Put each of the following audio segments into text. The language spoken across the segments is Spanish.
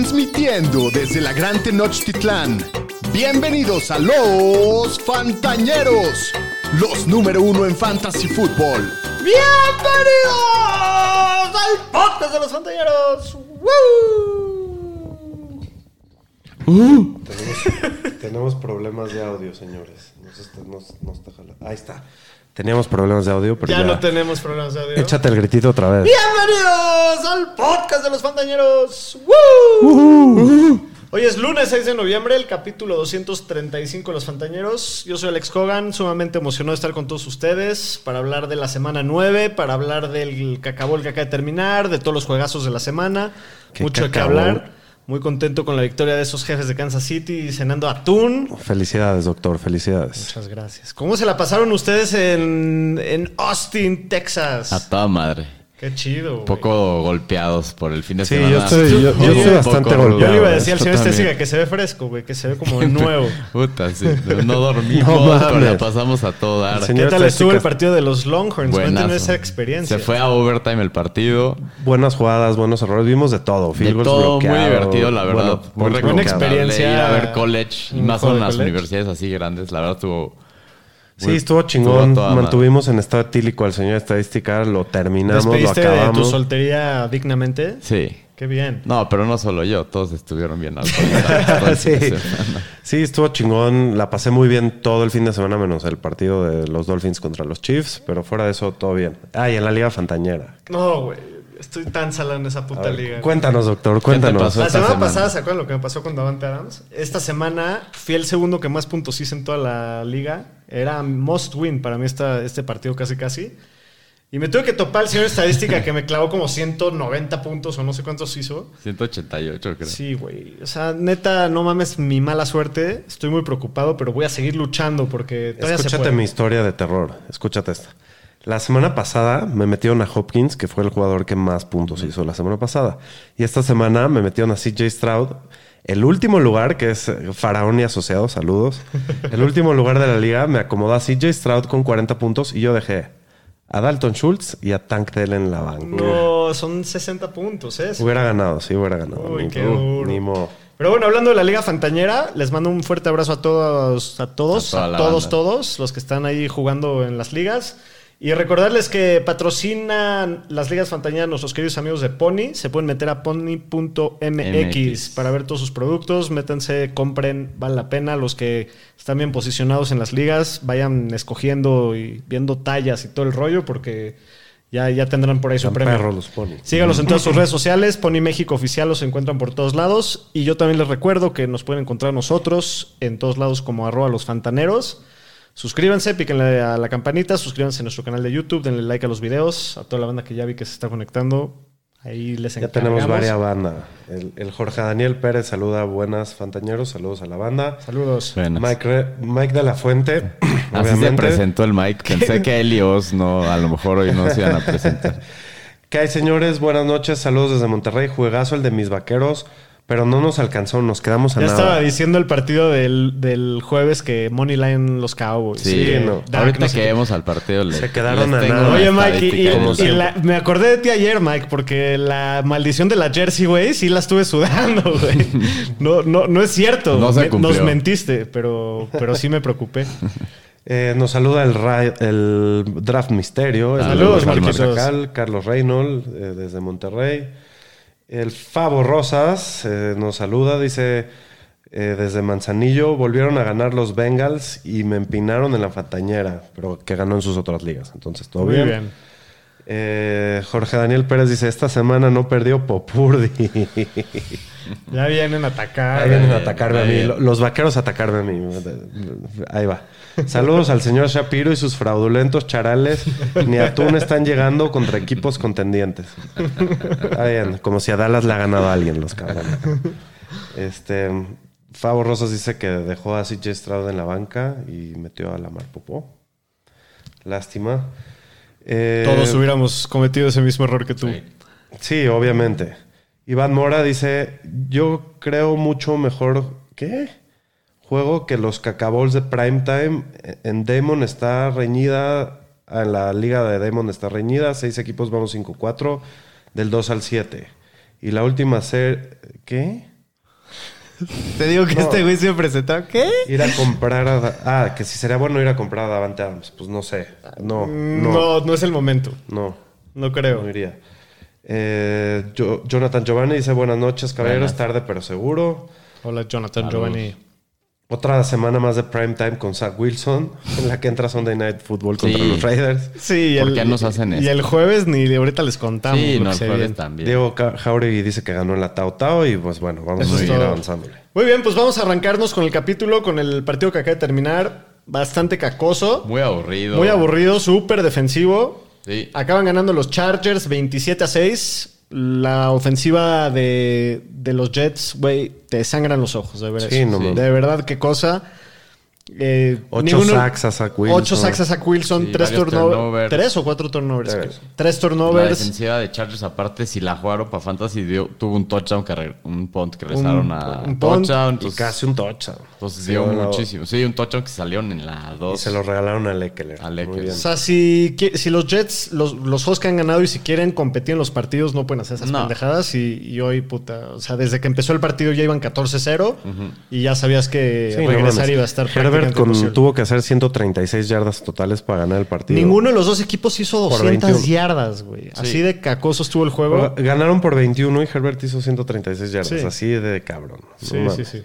Transmitiendo desde la Gran Tenochtitlán. Bienvenidos a los Fantañeros, los número uno en Fantasy Football. ¡Bienvenidos al podcast de los Fantañeros! ¡Woo! Tenemos, tenemos problemas de audio, señores. Nos está, nos- nos está jalando. Ahí está. Teníamos problemas de audio, pero Ya, ya, no tenemos problemas de audio. Échate el gritito otra vez. ¡Bienvenidos al podcast de los Fantañeros! ¡Woo! Hoy es lunes 6 de noviembre, el capítulo 235 de los Fantañeros. Yo soy Alex Hogan, sumamente emocionado de estar con todos ustedes para hablar de la semana 9, para hablar del que acabó el que acaba de terminar, de todos los juegazos de la semana. ¿Qué Mucho que hablar. Muy contento con la victoria de esos jefes de Kansas City cenando atún. Felicidades, doctor. Felicidades. Muchas gracias. ¿Cómo se la pasaron ustedes en, en Austin, Texas? A toda madre. Qué chido. Un poco golpeados por el fin de Sí, semana. yo estoy, yo, yo Oye, estoy un bastante golpeado. Yo le iba a decir al señor. Estésiga que se ve fresco, güey, que se ve como nuevo. Puta, sí. No dormimos, No pero la pasamos a todo dar. ¿Qué tal estuvo el partido de los Longhorns? Cuéntenos esa experiencia. Se fue a overtime el partido. Buenas jugadas, buenos errores. Vimos de todo. De todo muy divertido, la verdad. bueno, muy buena experiencia. Ir a ver college. Y más de las college. universidades así grandes. La verdad estuvo... Sí, estuvo chingón. madre. Mantuvimos en estado etílico al señor estadística. Lo terminamos, lo ¿Despediste de tu acabamos. soltería dignamente? Sí. Qué bien. No, pero no solo yo. Todos estuvieron bien de Sí. Sí, estuvo chingón. La pasé muy bien todo el fin de semana, menos el partido de los Dolphins contra los Chiefs. Pero fuera de eso, todo bien. Ah, y en la Liga Fantañera. No, güey. Estoy tan salado en esa puta ver, liga. Cuéntanos, doctor, cuéntanos. pasó? La semana, semana? pasada, ¿se acuerdan lo que me pasó con Davante Adams? Esta semana fui el segundo que más puntos hice en toda la liga. Era must win para mí esta, este partido casi casi. Y me tuve que topar al señor estadística que me clavó como 190 puntos o no sé cuántos hizo. 188 creo. Sí, güey. O sea, neta, no mames mi mala suerte. Estoy muy preocupado, pero voy a seguir luchando porque todavía se Escúchate puede. mi historia de terror. Escúchate esta. La semana pasada me metieron a Hopkins, que fue el jugador que más puntos hizo la semana pasada. Y esta semana me metieron a CJ Stroud. El último lugar, que es eh, Faraón y Asociados, saludos. El último lugar de la liga me acomodó a CJ Stroud con 40 puntos y yo dejé a Dalton Schultz y a Tank Dell en la banca. No, son 60 puntos, ¿eh? Hubiera ganado, sí, hubiera ganado. Uy, Ni- qué duro. ni modo. Pero bueno, hablando de la Liga Fantañera, les mando un fuerte abrazo a todos, a todos, A todos, banda. todos los que están ahí jugando en las ligas. Y recordarles que patrocinan las ligas Fantañera nuestros queridos amigos de Pony. Se pueden meter a pony.mx MX. para ver todos sus productos. Métanse, compren, vale la pena. Los que están bien posicionados en las ligas, vayan escogiendo y viendo tallas y todo el rollo porque ya, ya tendrán por ahí su premio. perros los ponis. Síganos en todas sus redes sociales, Pony México Oficial los encuentran por todos lados. Y yo también les recuerdo que nos pueden encontrar nosotros en todos lados como arroba los fantaneros. Suscríbanse, píquenle a la campanita, suscríbanse a nuestro canal de YouTube, denle like a los videos, a toda la banda que ya vi que se está conectando. Ahí les Ya encargamos. tenemos varias bandas. El, el Jorge Daniel Pérez saluda a buenas fantañeros, saludos a la banda. Saludos. Buenas. Mike, Re- Mike de la Fuente, Así se obviamente. presentó el Mike. Pensé que él y Oz no, a lo mejor hoy no se iban a presentar. ¿Qué hay, señores? Buenas noches, saludos desde Monterrey. Juegazo el de mis vaqueros, pero no nos alcanzó, nos quedamos a Ya nada. estaba diciendo el partido del, del jueves que Money Line los Cowboys. Sí, Sí, no. Ahorita no sé que qué. vemos al partido le- Se quedaron a nada. Oye, Mike, y- la- me acordé de ti ayer, Mike, porque la maldición de la jersey, güey, sí la estuve sudando, güey. No, no, no es cierto. No se Me- cumplió. Nos mentiste, pero, pero sí me preocupé. Eh, nos saluda el, el Draft Misterio. Saludos, Carlos Marquitos. Chacal, Carlos Reynolds, eh, desde Monterrey. El Favo Rosas eh, nos saluda, dice eh, desde Manzanillo. Volvieron a ganar los Bengals y me empinaron en la Fantañera, pero que ganó en sus otras ligas. Entonces, todo Muy bien. bien. Eh, Jorge Daniel Pérez dice: Esta semana no perdió Popurdi. Ya vienen a atacar. Ahí vienen a bien, atacarme a mí. bien. Los vaqueros a atacarme a mí. Ahí va. Saludos al señor Shapiro y sus fraudulentos charales. Ni atún están llegando contra equipos contendientes. Está bien. Como si a Dallas le ha ganado a alguien los cabrones. Este. Favo Rosas dice que dejó a CJ Stroud en la banca y metió a Lamar Popó. Lástima. Eh, Todos hubiéramos cometido ese mismo error que tú. Sí. Sí, obviamente. Iván Mora dice, yo creo mucho mejor... ¿Qué? Juego que los cacabols de Primetime. En Demon está reñida, en la liga de Demon está reñida. Seis equipos, vamos 5-4, del 2 al 7. Y la última ser... ¿Qué? Te digo que este güey se presentó. ¿Qué? Ir a comprar a... Ah, que si sería bueno ir a comprar a Davante Adams. Pues no sé. No, no, No, no es el momento. no. No creo. No iría. Eh, yo- Jonathan Giovanni dice buenas noches, caballeros. Buenas. Tarde pero seguro. Hola, Jonathan Giovanni. Otra semana más de prime time con Zach Wilson, en la que entra Sunday Night Football contra Sí. los Raiders. Sí, ¿Por el- qué nos hacen Y esto? el jueves ni ahorita les contamos. Sí, no, el jueves también. Diego Jauregui dice que ganó en la Tao Tao y pues bueno, vamos Eso a seguir avanzándole. Muy bien, pues vamos a arrancarnos con el capítulo, con el partido que acaba de terminar. Bastante cacoso. Muy aburrido. Muy aburrido, súper defensivo. Sí. Acaban ganando los Chargers 27 a 6. La ofensiva de, de los Jets, güey, te sangran los ojos, de verdad. Sí, no. De verdad, qué cosa. Eh, Ocho sacks a Zach Wilson. Ocho sacks a Zach Wilson, Sí, tres turnovers. turnovers. ¿Tres o cuatro turnovers? Tres. Tres La turnovers. defensiva de Chargers, aparte, si la jugaron para Fantasy, dio- tuvo un touchdown, que re- un punt que regresaron a un punt touchdown. Y Entonces, casi un touchdown. pues Sí, dio muchísimo. Sí, un touchdown que salieron en la Y 2. se lo regalaron a Leckler. A Leckler. Muy bien. O sea, si, si los Jets, los, los juegos que han ganado y si quieren competir en los partidos, no pueden hacer esas No. pendejadas. Y, y hoy, puta, o sea, desde que empezó el partido ya iban 14-0 y ya sabías que Sí, regresar iba a estar con- imposible. tuvo que hacer 136 yardas totales para ganar el partido. Ninguno de los dos equipos hizo Por 200 21. yardas, güey. Así de cacoso estuvo el juego. Pero Ganaron por 21 y Herbert hizo 136 yardas. Sí. Así de cabrón. No Sí, sí, sí.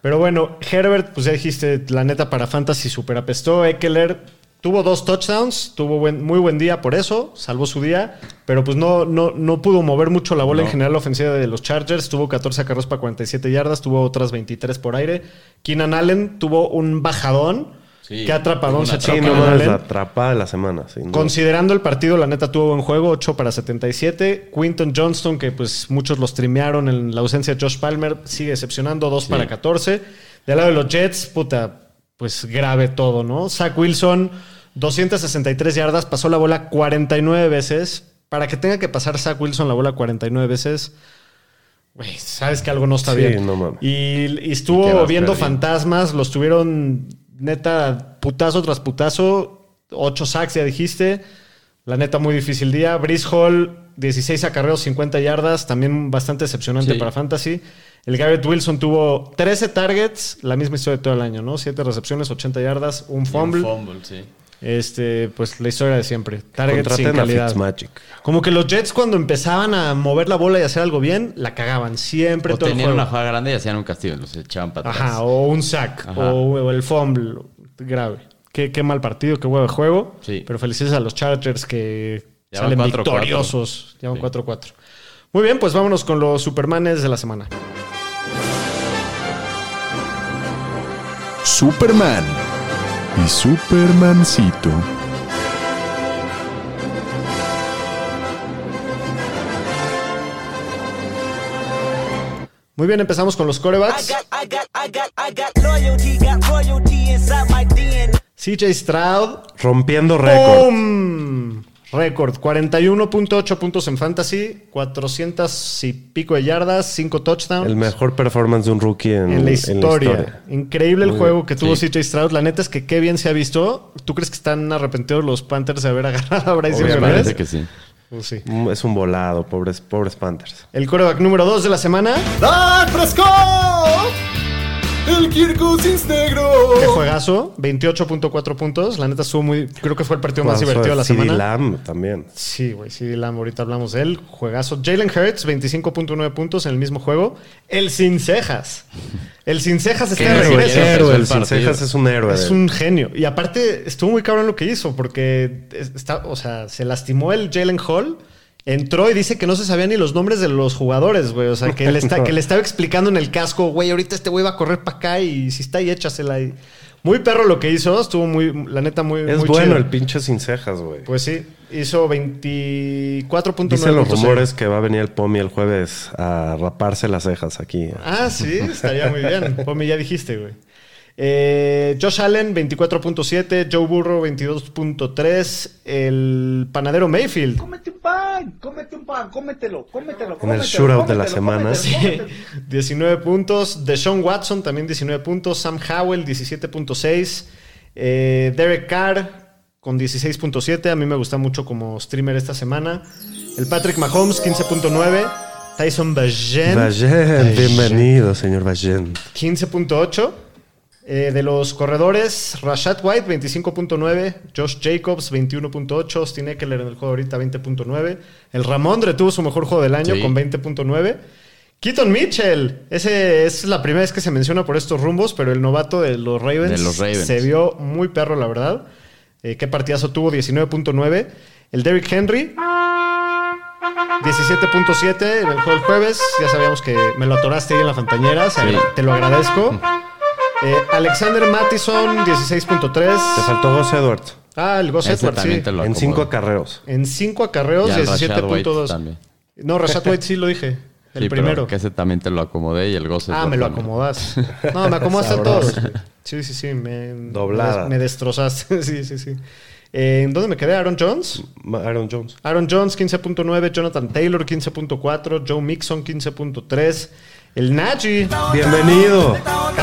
Pero bueno, Herbert, pues ya dijiste, la neta para Fantasy super apestó. Eckler tuvo dos touchdowns, tuvo buen- muy buen día por eso, salvó su día, pero pues no, no, no pudo mover mucho la bola No. en general la ofensiva de los Chargers. Tuvo 14 acarreos para 47 yardas, tuvo otras 23 por aire. Keenan Allen tuvo un bajadón. Sí, Qué atrapadón se echó Sí, no Allen. la atrapada de la semana. duda. Considerando el partido, la neta tuvo buen juego, 8 para 77. Quinton Johnston, que pues muchos los trimearon en la ausencia de Josh Palmer, sigue decepcionando, 2 para 14. Del lado de los Jets, puta, pues grave todo, ¿no? Zach Wilson, 263 yardas, pasó la bola 49 veces. Para que tenga que pasar Zach Wilson la bola 49 veces, güey, sabes que algo no está Sí, bien. no. Y, y ¿Y qué estuvo viendo fantasmas, los tuvieron neta putazo tras putazo, 8 sacks ya dijiste. La neta muy difícil día. Brice Hall 16 acarreos, 50 yardas, también bastante decepcionante Sí. para fantasy. El Garrett Wilson tuvo 13 targets, la misma historia de todo el año, ¿no? 7 recepciones, 80 yardas, un Y un fumble. fumble, sí. Este, pues la historia de siempre. Targets sin Contraten a calidad. Fitzmagic. Como que los Jets cuando empezaban a mover la bola y hacer algo bien, la cagaban siempre O todo el tenían juego. una jugada grande y hacían un castigo, los echaban para atrás. Ajá, o un sack, o, o el fumble grave. Qué, qué mal partido, qué huevo de juego. Sí. Pero felicidades a los Chargers que Ya salen 4-4. victoriosos. Ya van Sí. 4-4. Muy bien, pues vámonos con los Supermanes de la semana. Superman y Supermancito. Muy bien, empezamos con los corebacks. CJ Stroud. Rompiendo récord. Récord. 41.8 puntos en fantasy, 400 y pico de yardas, 5 touchdowns. El mejor performance de un rookie en, En la historia. Increíble el Muy juego bien. que tuvo Sí. CJ Stroud. La neta es que qué bien se ha visto. ¿Tú crees que están arrepentidos los Panthers de haber agarrado a Bryce Obviamente que sí. Pues sí. Mm, Es un volado, pobres, pobres Panthers. El coreback número 2 de la semana. ¡Dak Prescott! ¡El Kirk Cousins negro! Qué juegazo. 28.4 puntos. La neta estuvo muy. Creo que fue el partido más divertido de la semana. Lamb también. Sí, güey, sí, Lamb, ahorita hablamos de él. Juegazo. Jalen Hurts, 25.9 puntos en el mismo juego. El sin cejas. El sin cejas está de héroe, regreso. Héroe, el sin cejas es un héroe. Es un genio. Y aparte, estuvo muy cabrón lo que hizo, porque es- está, o sea, se lastimó el Jalen Hall. Entró y dice que no se sabían ni los nombres de los jugadores, güey. O sea, que le, está, que le estaba explicando en el casco, güey, ahorita este güey va a correr para acá y si está ahí, échasela ahí. Muy perro lo que hizo. Estuvo muy, la neta, muy, Es muy bueno chido. el pinche sin cejas, güey. Pues sí, hizo 24.9 Dicen los rumores que va a venir el Pomi el jueves a raparse las cejas aquí. Ah, sí, estaría muy bien. Pomi, ya dijiste, güey. Eh, Josh Allen, 24.7. Joe Burrow, 22.3. El panadero Mayfield. Cómete un pan, cómete un pan, cómetelo, cómetelo. En el cómetelo, shootout de la cómetelo, semana. cómetelo, cómetelo. 19 puntos. Deshaun Watson, también 19 puntos. Sam Howell, 17.6. Eh, Derek Carr, con 16.7. A mí me gusta mucho como streamer esta semana. El Patrick Mahomes, 15.9. Tyson Bagent, Vajen, bienvenido, señor Vajen. 15.8. Eh, de los corredores, Rashad White, 25.9. Josh Jacobs, 21.8. Austin Eckler en el juego ahorita, 20.9. El Ramondre tuvo su mejor juego del año Sí. con 20.9. Keaton Mitchell, ese es la primera vez que se menciona por estos rumbos, pero el novato de los Ravens, De los Ravens. se vio muy perro, la verdad. Eh, qué partidazo tuvo, 19.9. El Derrick Henry, 17.7 en el juego del jueves. Ya sabíamos que me lo atoraste ahí en la fantañera. Sí. Te lo agradezco. Eh, Alexander Mattison, 16.3. Te faltó Gus Edwards. Ah, el Gus Ese Edwards, sí. En cinco acarreos. En 5 acarreos, Y al Rashad White 17.2. también. No, Rashad White sí lo dije. El Sí, pero primero. Que ese también te lo acomodé y el goce. Ah, me lo acomodas. No, me acomodaste Sabroso. todos. Sí, sí, sí. Me, Doblada. Me, me destrozaste. sí, sí, sí. Eh, ¿En dónde me quedé? ¿Aaron Jones? Aaron Jones. Aaron Jones 15.9, Jonathan Taylor 15.4, Joe Mixon 15.3, el Najee Bienvenido.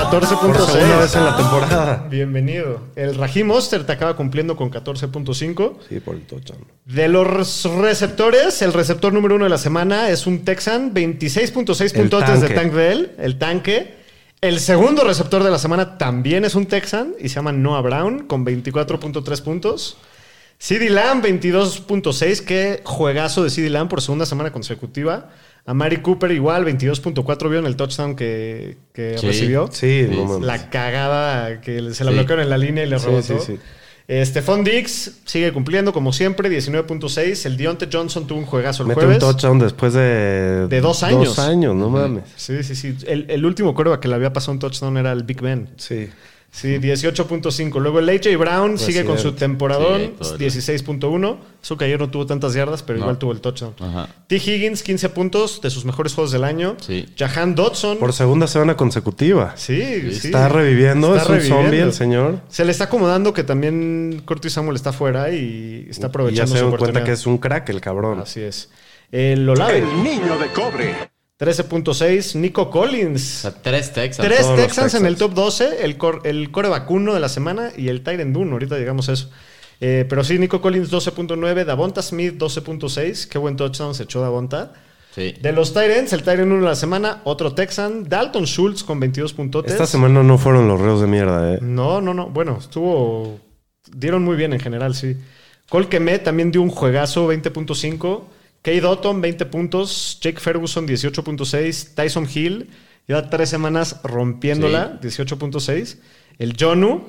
Por segunda vez 14.6. en la temporada. Bienvenido. El Raheem Mostert acaba cumpliendo con 14.5. Sí, por el touchdown. De los receptores, el receptor número uno de la semana es un Texan, 26.6 El puntos de tanque. tank de él, el tanque. El segundo receptor de la semana también es un Texan y se llama Noah Brown con 24.3 puntos. CD Lamb 22.6, qué juegazo de CD Lamb por segunda semana consecutiva. A Mari Cooper igual 22.4 vio en el touchdown que, que Sí. recibió. Sí, no mames. La cagada que se la Sí. bloquearon en la línea y le Sí, rebotó. sí, sí. Stephon Diggs sigue cumpliendo como siempre, 19.6. El Dionte Johnson tuvo un juegazo el Mete jueves. un touchdown después de... De dos años. Dos años, no mames. Sí, sí, sí. El, el último curva que le había pasado un touchdown era el Big Ben. Sí. Sí, 18.5. Luego el AJ Brown sigue con su temporadón, Sí, todo el- 16.1. Eso que ayer no tuvo tantas yardas, pero No. igual tuvo el touchdown. Ajá. T. Higgins, 15 puntos de sus mejores juegos del año. Sí. Jahan Dodson. Por segunda semana consecutiva. Sí, sí. Está reviviendo, Está es un reviviendo. zombie el señor. Se le está acomodando que también Curtis Samuel está fuera y está Y ya aprovechando se su dan cuenta oportunidad. que es un crack el cabrón. Así es. El Olave, El niño de cobre. 13.6. Nico O Collins. sea, tres Texans. Tres Texans en el top 12. El, cor- el core vacuno de la semana y el Tyrant 1. Ahorita llegamos a eso. Eh, pero sí, Nico Collins 12.9. Davonta Smith 12.6. Qué buen touchdown se echó Davonta. Sí. De los Tyrants, el Tyrant 1 de la semana. Otro Texan. Dalton Schultz con 22 puntotes. Esta semana no fueron los reos de mierda, eh. No, no, no. Bueno, estuvo. Dieron muy bien en general, sí. Cole Kemet también dio un juegazo, 20.5. Kate Otton, 20 puntos. Jake Ferguson, 18.6. Tyson Hill, ya tres semanas rompiéndola, 18.6. El Jonu,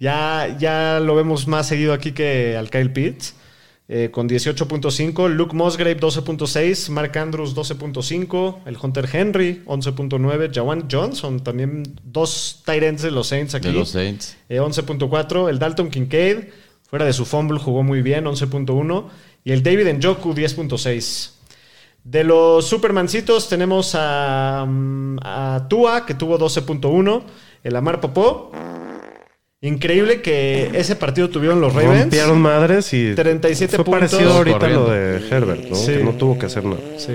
ya, ya lo vemos más seguido aquí que al Kyle Pitts. eh, con 18.5, Luke Musgrave 12.6, Mark Andrews 12.5, el Hunter Henry 11.9, Jawan Johnson también dos tight ends de los Saints aquí. De los Saints. Eh, 11.4. El Dalton Kincaid, fuera de su fumble, jugó muy bien, 11.1. Y el David Njoku, 10.6. De los Supermancitos tenemos a, mm, a Tua, que tuvo 12.1. El Amar Popó. Increíble que ese partido tuvieron los Ravens. Rompieron madres y 37 fue puntos. parecido ahorita Corriendo. lo de Herbert, ¿no? Sí. Que no tuvo que hacer nada. Sí.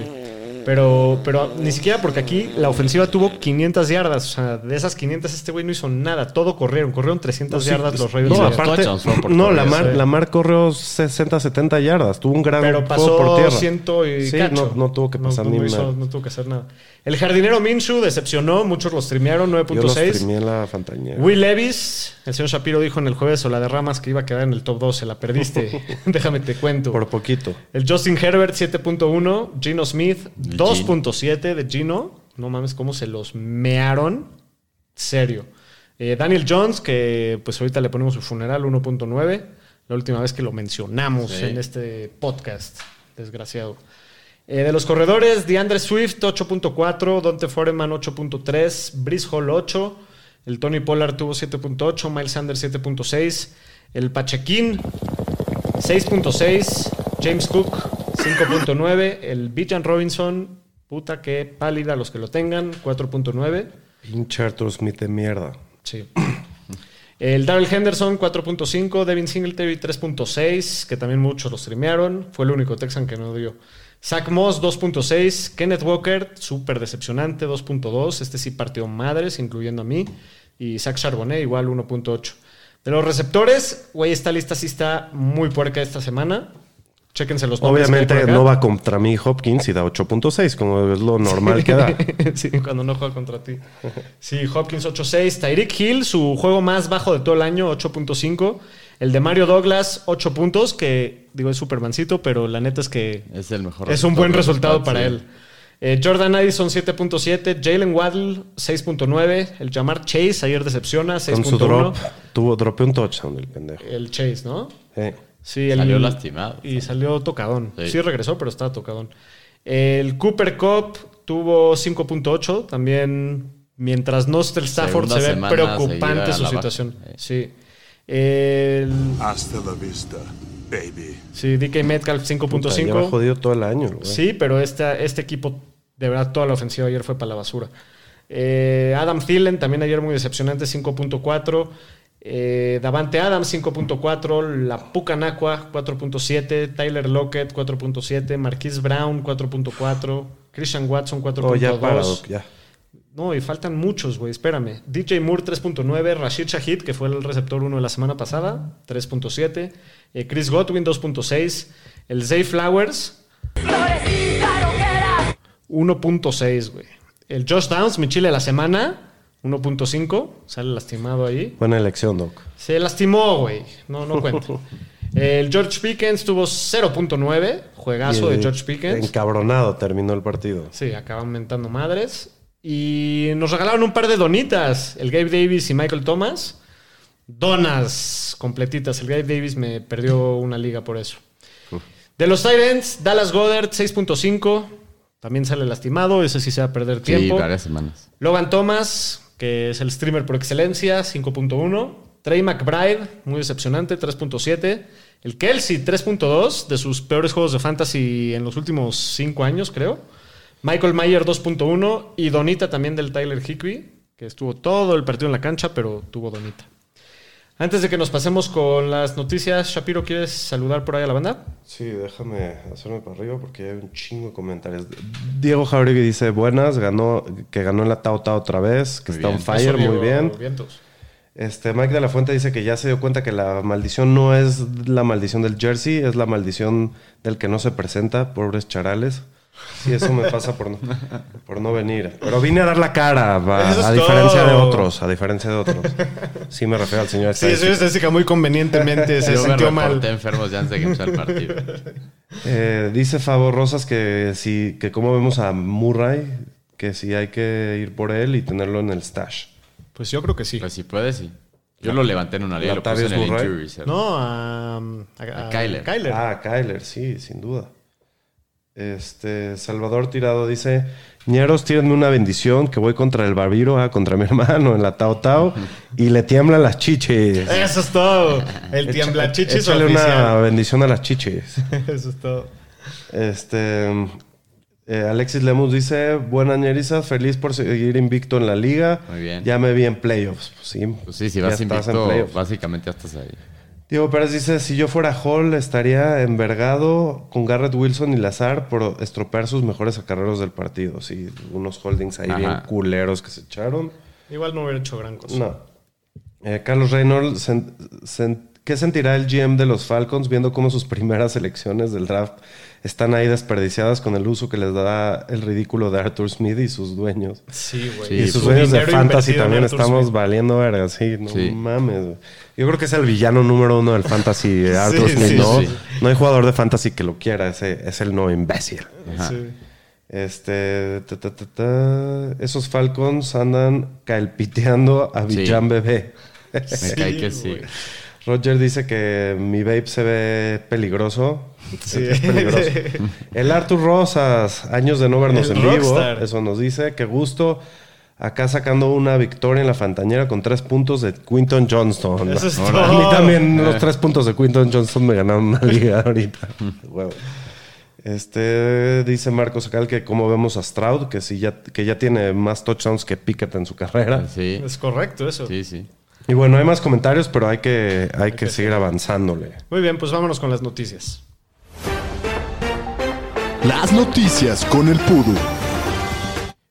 Pero, pero ni siquiera porque aquí la ofensiva tuvo 500 yardas. O sea, de esas 500 este güey no hizo nada. Todo corrieron. Corrieron 300 yardas los Ravens. No, aparte, no, correr, la mar, sí. la mar corrió 60, 70 yardas. Tuvo un gran Pero juego pasó por tierra. ciento y Sí, cacho. no, no tuvo que pasar no, ni hizo- nada. no tuvo que hacer nada. El jardinero Minshew decepcionó. Muchos lo streamearon, Yo los 9.6. streamé en la Fantañera. Will Levis, el señor Shapiro dijo en el jueves o la derramas que iba a quedar en el top 2. Se la perdiste. Déjame te cuento. Por poquito. El Justin Herbert 7.1, Gino Smith 2.7 de Gino. No mames cómo se los mearon. Serio. Eh, Daniel Jones, que pues ahorita le ponemos su funeral 1.9. La última vez que lo mencionamos Sí. en este podcast. Desgraciado. Eh, de los corredores, DeAndre Swift 8.4, Dante Foreman 8.3, Brice Hall 8, el Tony Pollard tuvo 7.8, Miles Sanders 7.6, el Pachequín 6.6, James Cook 5.9, el Bijan Robinson, puta que pálida los que lo tengan, 4.9. Pinche Arthur Smith de mierda. Sí. El Daryl Henderson 4.5, Devin Singletary 3.6, que también muchos lo streamearon, fue el único Texan que no dio. Zach Moss 2.6, Kenneth Walker, súper decepcionante, 2.2, este sí partió madres, incluyendo a mí, y Zach Charbonnet igual 1.8. De los receptores, güey, esta lista sí está muy puerca esta semana. Chéquense los nombres. Obviamente no va contra mí Hopkins y da 8.6, como es lo normal que da. sí, cuando no juega contra ti. Sí, Hopkins 8.6. Tyreek Hill, su juego más bajo de todo el año, 8.5. El de Mario Douglas, 8 puntos, que digo es supermancito, pero la neta es que Es el mejor. es un buen resultado sí. para él. Eh, Jordan Addison 7.7, Jalen Waddle 6.9, el Jamar Chase ayer decepciona Con su 6.1. drop, tuvo, dropeó un touchdown el pendejo. El Chase, ¿no? Eh, Sí, el- Salió lastimado. Y salió tocadón. Sí. Sí. regresó, pero estaba tocadón. El Cooper Cup tuvo 5.8. También, mientras no esté el Stafford, Segunda se ve preocupante su situación. baja. Sí. El, Hasta la vista, baby. sí, DK Metcalf puta, lleva 5.5. jodido todo el año, güey. Sí, pero esta, este equipo, de verdad, toda la ofensiva ayer fue para la basura. Eh, Adam Thielen, también ayer muy decepcionante, 5.4. Eh, Davante Adams, 5.4. La Pucanacua, 4.7. Tyler Lockett, 4.7. Marquise Brown, 4.4. Christian Watson, 4.2. Oh. No, y faltan muchos, güey. Espérame. DJ Moore 3.9. Rashid Shahid, que fue el receptor 1 de la semana pasada, 3.7. Eh, Chris Godwin 2.6. El Zay Flowers 1.6, güey. El Josh Downs, mi chile de la semana, 1.5. Sale lastimado ahí. Buena elección, Doc. Se lastimó, güey. No, no cuenta. El George Pickens tuvo 0.9. Juegazo de George Pickens. Encabronado terminó el partido. Sí, acaban mentando madres. Y nos regalaron un par de donitas. El Gabe Davis y Michael Thomas. Donas completitas. El Gabe Davis me perdió una liga por eso. De los Tyrants, Dallas Goddard 6.5. También sale lastimado. Ese sí se va a perder Sí, tiempo. varias semanas. Logan Thomas, que es el streamer por excelencia, 5.1. Trey McBride, muy decepcionante, 3.7. El Kelsey, 3.2, de sus peores juegos de fantasy en los últimos 5 años, creo. Michael Mayer, 2.1. Y Donita también del Tyler Hickory, que estuvo todo el partido en la cancha, pero tuvo Donita. Antes de que nos pasemos con las noticias, Shapiro, ¿quieres saludar por ahí a la banda? Sí, déjame hacerme para arriba porque hay un chingo de comentarios. Diego Jauregui dice, buenas, ganó, que ganó en la Tao otra vez, que Muy está bien. on fire, muy bien. Vientos. Este, Mike de la Fuente dice que ya se dio cuenta que la maldición no es la maldición del jersey, es la maldición del que no se presenta, pobres charales. Sí, eso me pasa por no, por no venir. Pero vine a dar la cara, es a diferencia de otros, a diferencia de otros. Sí me refiero al señor Sí, estadístico. estadística muy convenientemente. Se Yo me sintió mal. reporté enfermos ya antes de que empezara el partido. Eh, dice Fabo Rosas que si que cómo vemos a Murray, que si hay que ir por él y tenerlo en el stash. Pues yo creo que sí. Pues si puede, sí. Yo lo levanté en una liga, lo puse en el Murray. injury reserve. No, a, a, A Kyler. Ah, Kyler, sí, sin duda. Este, Salvador Tirado dice, ñeros, tírenme una bendición que voy contra el barbiro, ah, contra mi hermano en la Tao Tao y le tiemblan las chiches. Eso es todo. El tiemblachichis Échale una bendición a las chiches. Eso es todo. Este, eh, Alexis Lemus dice, buena ñeriza, feliz por seguir invicto en la liga. Muy bien. Ya me vi en playoffs. Pues sí, Pues sí, si ya vas estás invicto, playoffs. básicamente ya estás ahí. Diego Pérez dice, si yo fuera Hall estaría envergado con Garrett Wilson y Lazar por estropear sus mejores acarreros del partido. Sí, unos holdings ahí Ajá. bien culeros que se echaron. Igual no hubiera hecho gran cosa. No. Eh, Carlos Reynolds, sen- sen- ¿qué sentirá el GM de los Falcons viendo cómo sus primeras elecciones del draft están ahí desperdiciadas con el uso que les da el ridículo de Arthur Smith y sus dueños? Sí, güey. Sí, y sus Su dueños de fantasy también estamos Smith. valiendo verga, sí, no Sí. mames. güey. Yo creo que es el villano número uno del fantasy, eh, Arthur Sí, Smith, sí, ¿no? sí. No hay jugador de fantasy que lo quiera, ese es el no imbécil. Ajá. Sí. Este, ta, ta, ta, ta. esos Falcons andan caelpiteando a Sí. Villan Bebé. Me cae que sí. Roger dice que mi vape se ve peligroso. Sí. Es peligroso. El Arthur Rosas, años de no vernos El en vivo. Eso nos dice. Qué gusto. Acá sacando una victoria en la Fantañera con tres puntos de Quinton Johnston. Eso es A todo. mí también los tres puntos de Quinton Johnston me ganaron una liga ahorita. Este dice Marcos Acal que como vemos a Stroud, que sí ya, que ya tiene más touchdowns que Pickett en su carrera. Sí, Es correcto eso. sí, sí. Y bueno, hay más comentarios, pero hay que, hay que seguir avanzándole. Muy bien, pues vámonos con las noticias. Las noticias con el Pudu.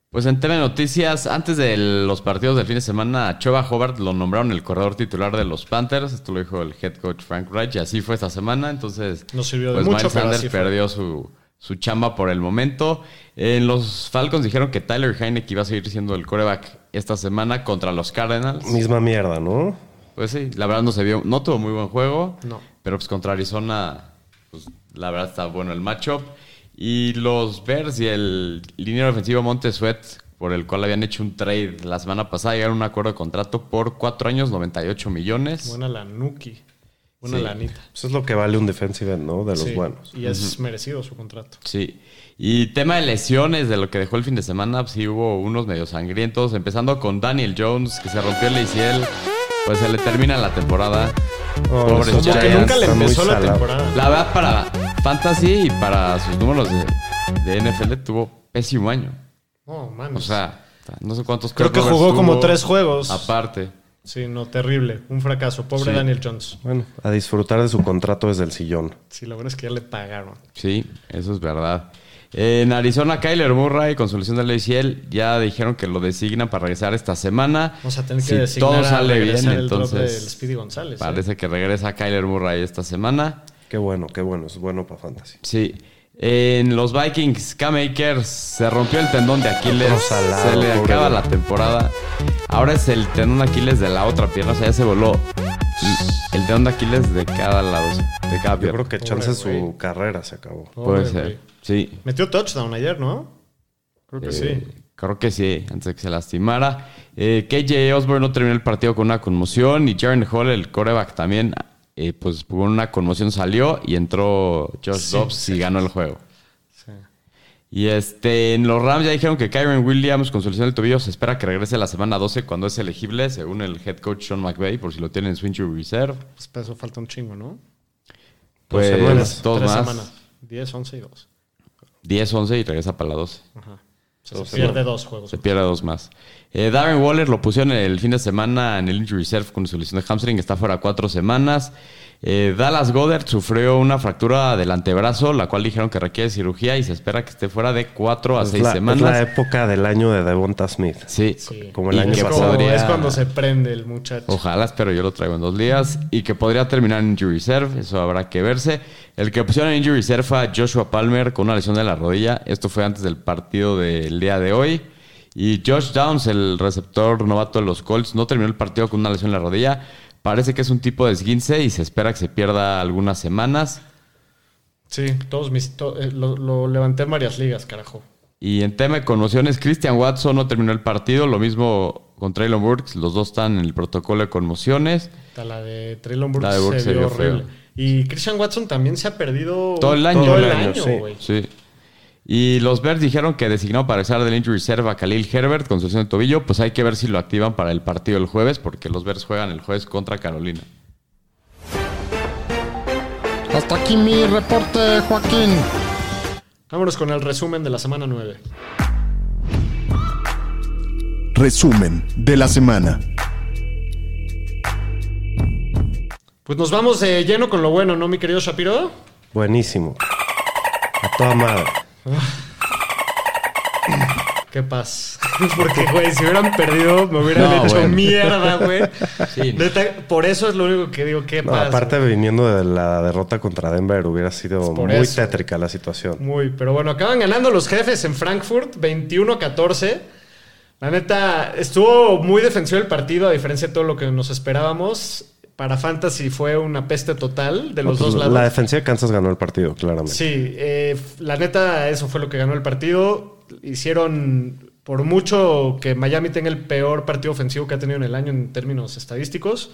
Pues en tema de noticias, antes de los partidos del fin de semana, Choba Hobart lo nombraron el corredor titular de los Panthers. Esto lo dijo el head coach Frank Reich y así fue esta semana. Entonces, No sirvió de pues mucho, Miles Sanders perdió su, su chamba por el momento. En los Falcons dijeron que Tyler Heineck iba a seguir siendo el coreback esta semana contra los Cardinals. Misma mierda, ¿no? Pues sí, la verdad no se vio, no tuvo muy buen juego. No. Pero pues contra Arizona, pues la verdad está bueno el matchup. Y los Bears y el liniero ofensivo Monte Sweat, por el cual habían hecho un trade la semana pasada, llegaron a un acuerdo de contrato por cuatro años, 98 millones. Buena la Nuki. Sí. lanita. Eso es lo que vale un defensive end, ¿no? De los Sí, buenos. Y es merecido su contrato. Sí. Y tema de lesiones, de lo que dejó el fin de semana, pues sí hubo unos medio sangrientos, empezando con Daniel Jones, que se rompió el ACL, pues se le termina la temporada. Oh, esos Como que Giants, nunca le empezó la temporada. La verdad, para Fantasy y para sus números de, de NFL tuvo pésimo año. Oh, man. O sea, no sé cuántos creo que jugó como tres juegos. Aparte. Sí, no, terrible. Un fracaso. Pobre Sí. Daniel Jones. Bueno, a disfrutar de su contrato desde el sillón. Sí, la verdad es que ya le pagaron. Sí, eso es verdad. En Arizona, Kyler Murray, con su lesión del ACL, ya dijeron que lo designan para regresar esta semana. Vamos a tener que si designar todo a sale bien, el drop del entonces Speedy González. ¿eh? parece que regresa Kyler Murray esta semana. Qué bueno, qué bueno. Es bueno para fantasy. Sí. En los Vikings, Cam Akers se rompió el tendón de Aquiles. Salado, se le acaba la temporada. Ahora es el tendón de Aquiles de la otra pierna. O sea, ya se voló el tendón de Aquiles de cada lado. De cada Yo pierna. creo que chance su carrera se acabó. Pobre Puede ser. Sí. Metió touchdown ayer, ¿no? Creo que Eh, sí. Creo que sí, antes de que se lastimara. Eh, KJ Osborne no terminó el partido con una conmoción y Jaren Hall, el coreback, también, eh, pues por una conmoción salió y entró Josh Sí, Dobbs sí. y ganó el juego. Sí. Y este, en los Rams ya dijeron que Kyron Williams con su lesión del tobillo se espera que regrese la semana 12 cuando es elegible, según el head coach Sean McVay, por si lo tienen en su injury reserve. Pues para eso falta un chingo, ¿no? Pues semanas. dos Tres más, semanas. 10, 11 y 2. 10, 11 y regresa para la 12. Ajá. O sea, se pierde dos juegos. Se pierde dos más. Eh, Darren Waller lo pusieron el fin de semana en el injury reserve con su lesión de hamstring. Está fuera cuatro semanas. Eh, Dallas Goddard sufrió una fractura del antebrazo, la cual dijeron que requiere cirugía y se espera que esté fuera de cuatro a Es seis la, es semanas. la época del año de Devonta Smith. Sí, Sí. Como el Y año que pasado. podría- es cuando se prende el muchacho. Ojalá, espero yo lo traigo en dos días. Y que podría terminar en injury reserve. Eso habrá que verse. El que pusieron en injury reserve fue a Joshua Palmer con una lesión de la rodilla. Esto fue antes del partido del día de hoy. Y Josh Downs, el receptor novato de los Colts, no terminó el partido con una lesión en la rodilla. Parece que es un tipo de esguince y se espera que se pierda algunas semanas. Sí, todos mis, to- eh, lo, lo levanté en varias ligas, carajo. Y en tema de conmociones, Christian Watson no terminó el partido. Lo mismo con Traylon Burks. Los dos están en el protocolo de conmociones. La de Traylon Burks La de Burks se se vio feo. Y Christian Watson también se ha perdido Todo el año. Todo el año, sí. güey. Sí. Y los Bears dijeron que designó para regresar del injury reserve a Khalil Herbert con su lesión de tobillo. Pues hay que ver si lo activan para el partido el jueves, porque los Bears juegan el jueves contra Carolina. Hasta aquí mi reporte, Joaquín. Vámonos con el resumen de la semana 9. Resumen de la semana. Pues nos vamos de lleno con lo bueno, ¿no, mi querido Shapiro? Buenísimo. A toda madre. Qué paz. Porque, güey, si hubieran perdido, me hubieran No, hecho bueno. mierda, güey. Sí. Por eso es lo único que digo, qué No, paz. aparte, güey. viniendo de la derrota contra Denver, hubiera sido muy eso. tétrica la situación. Muy, pero bueno, acaban ganando los jefes en Frankfurt, 21-14. La neta, estuvo muy defensivo el partido, a diferencia de todo lo que nos esperábamos. Para Fantasy fue una peste total de los Pues, dos lados. La defensiva de Kansas ganó el partido, claramente. Sí, eh, la neta, eso fue lo que ganó el partido. Hicieron, por mucho que Miami tenga el peor partido ofensivo que ha tenido en el año en términos estadísticos.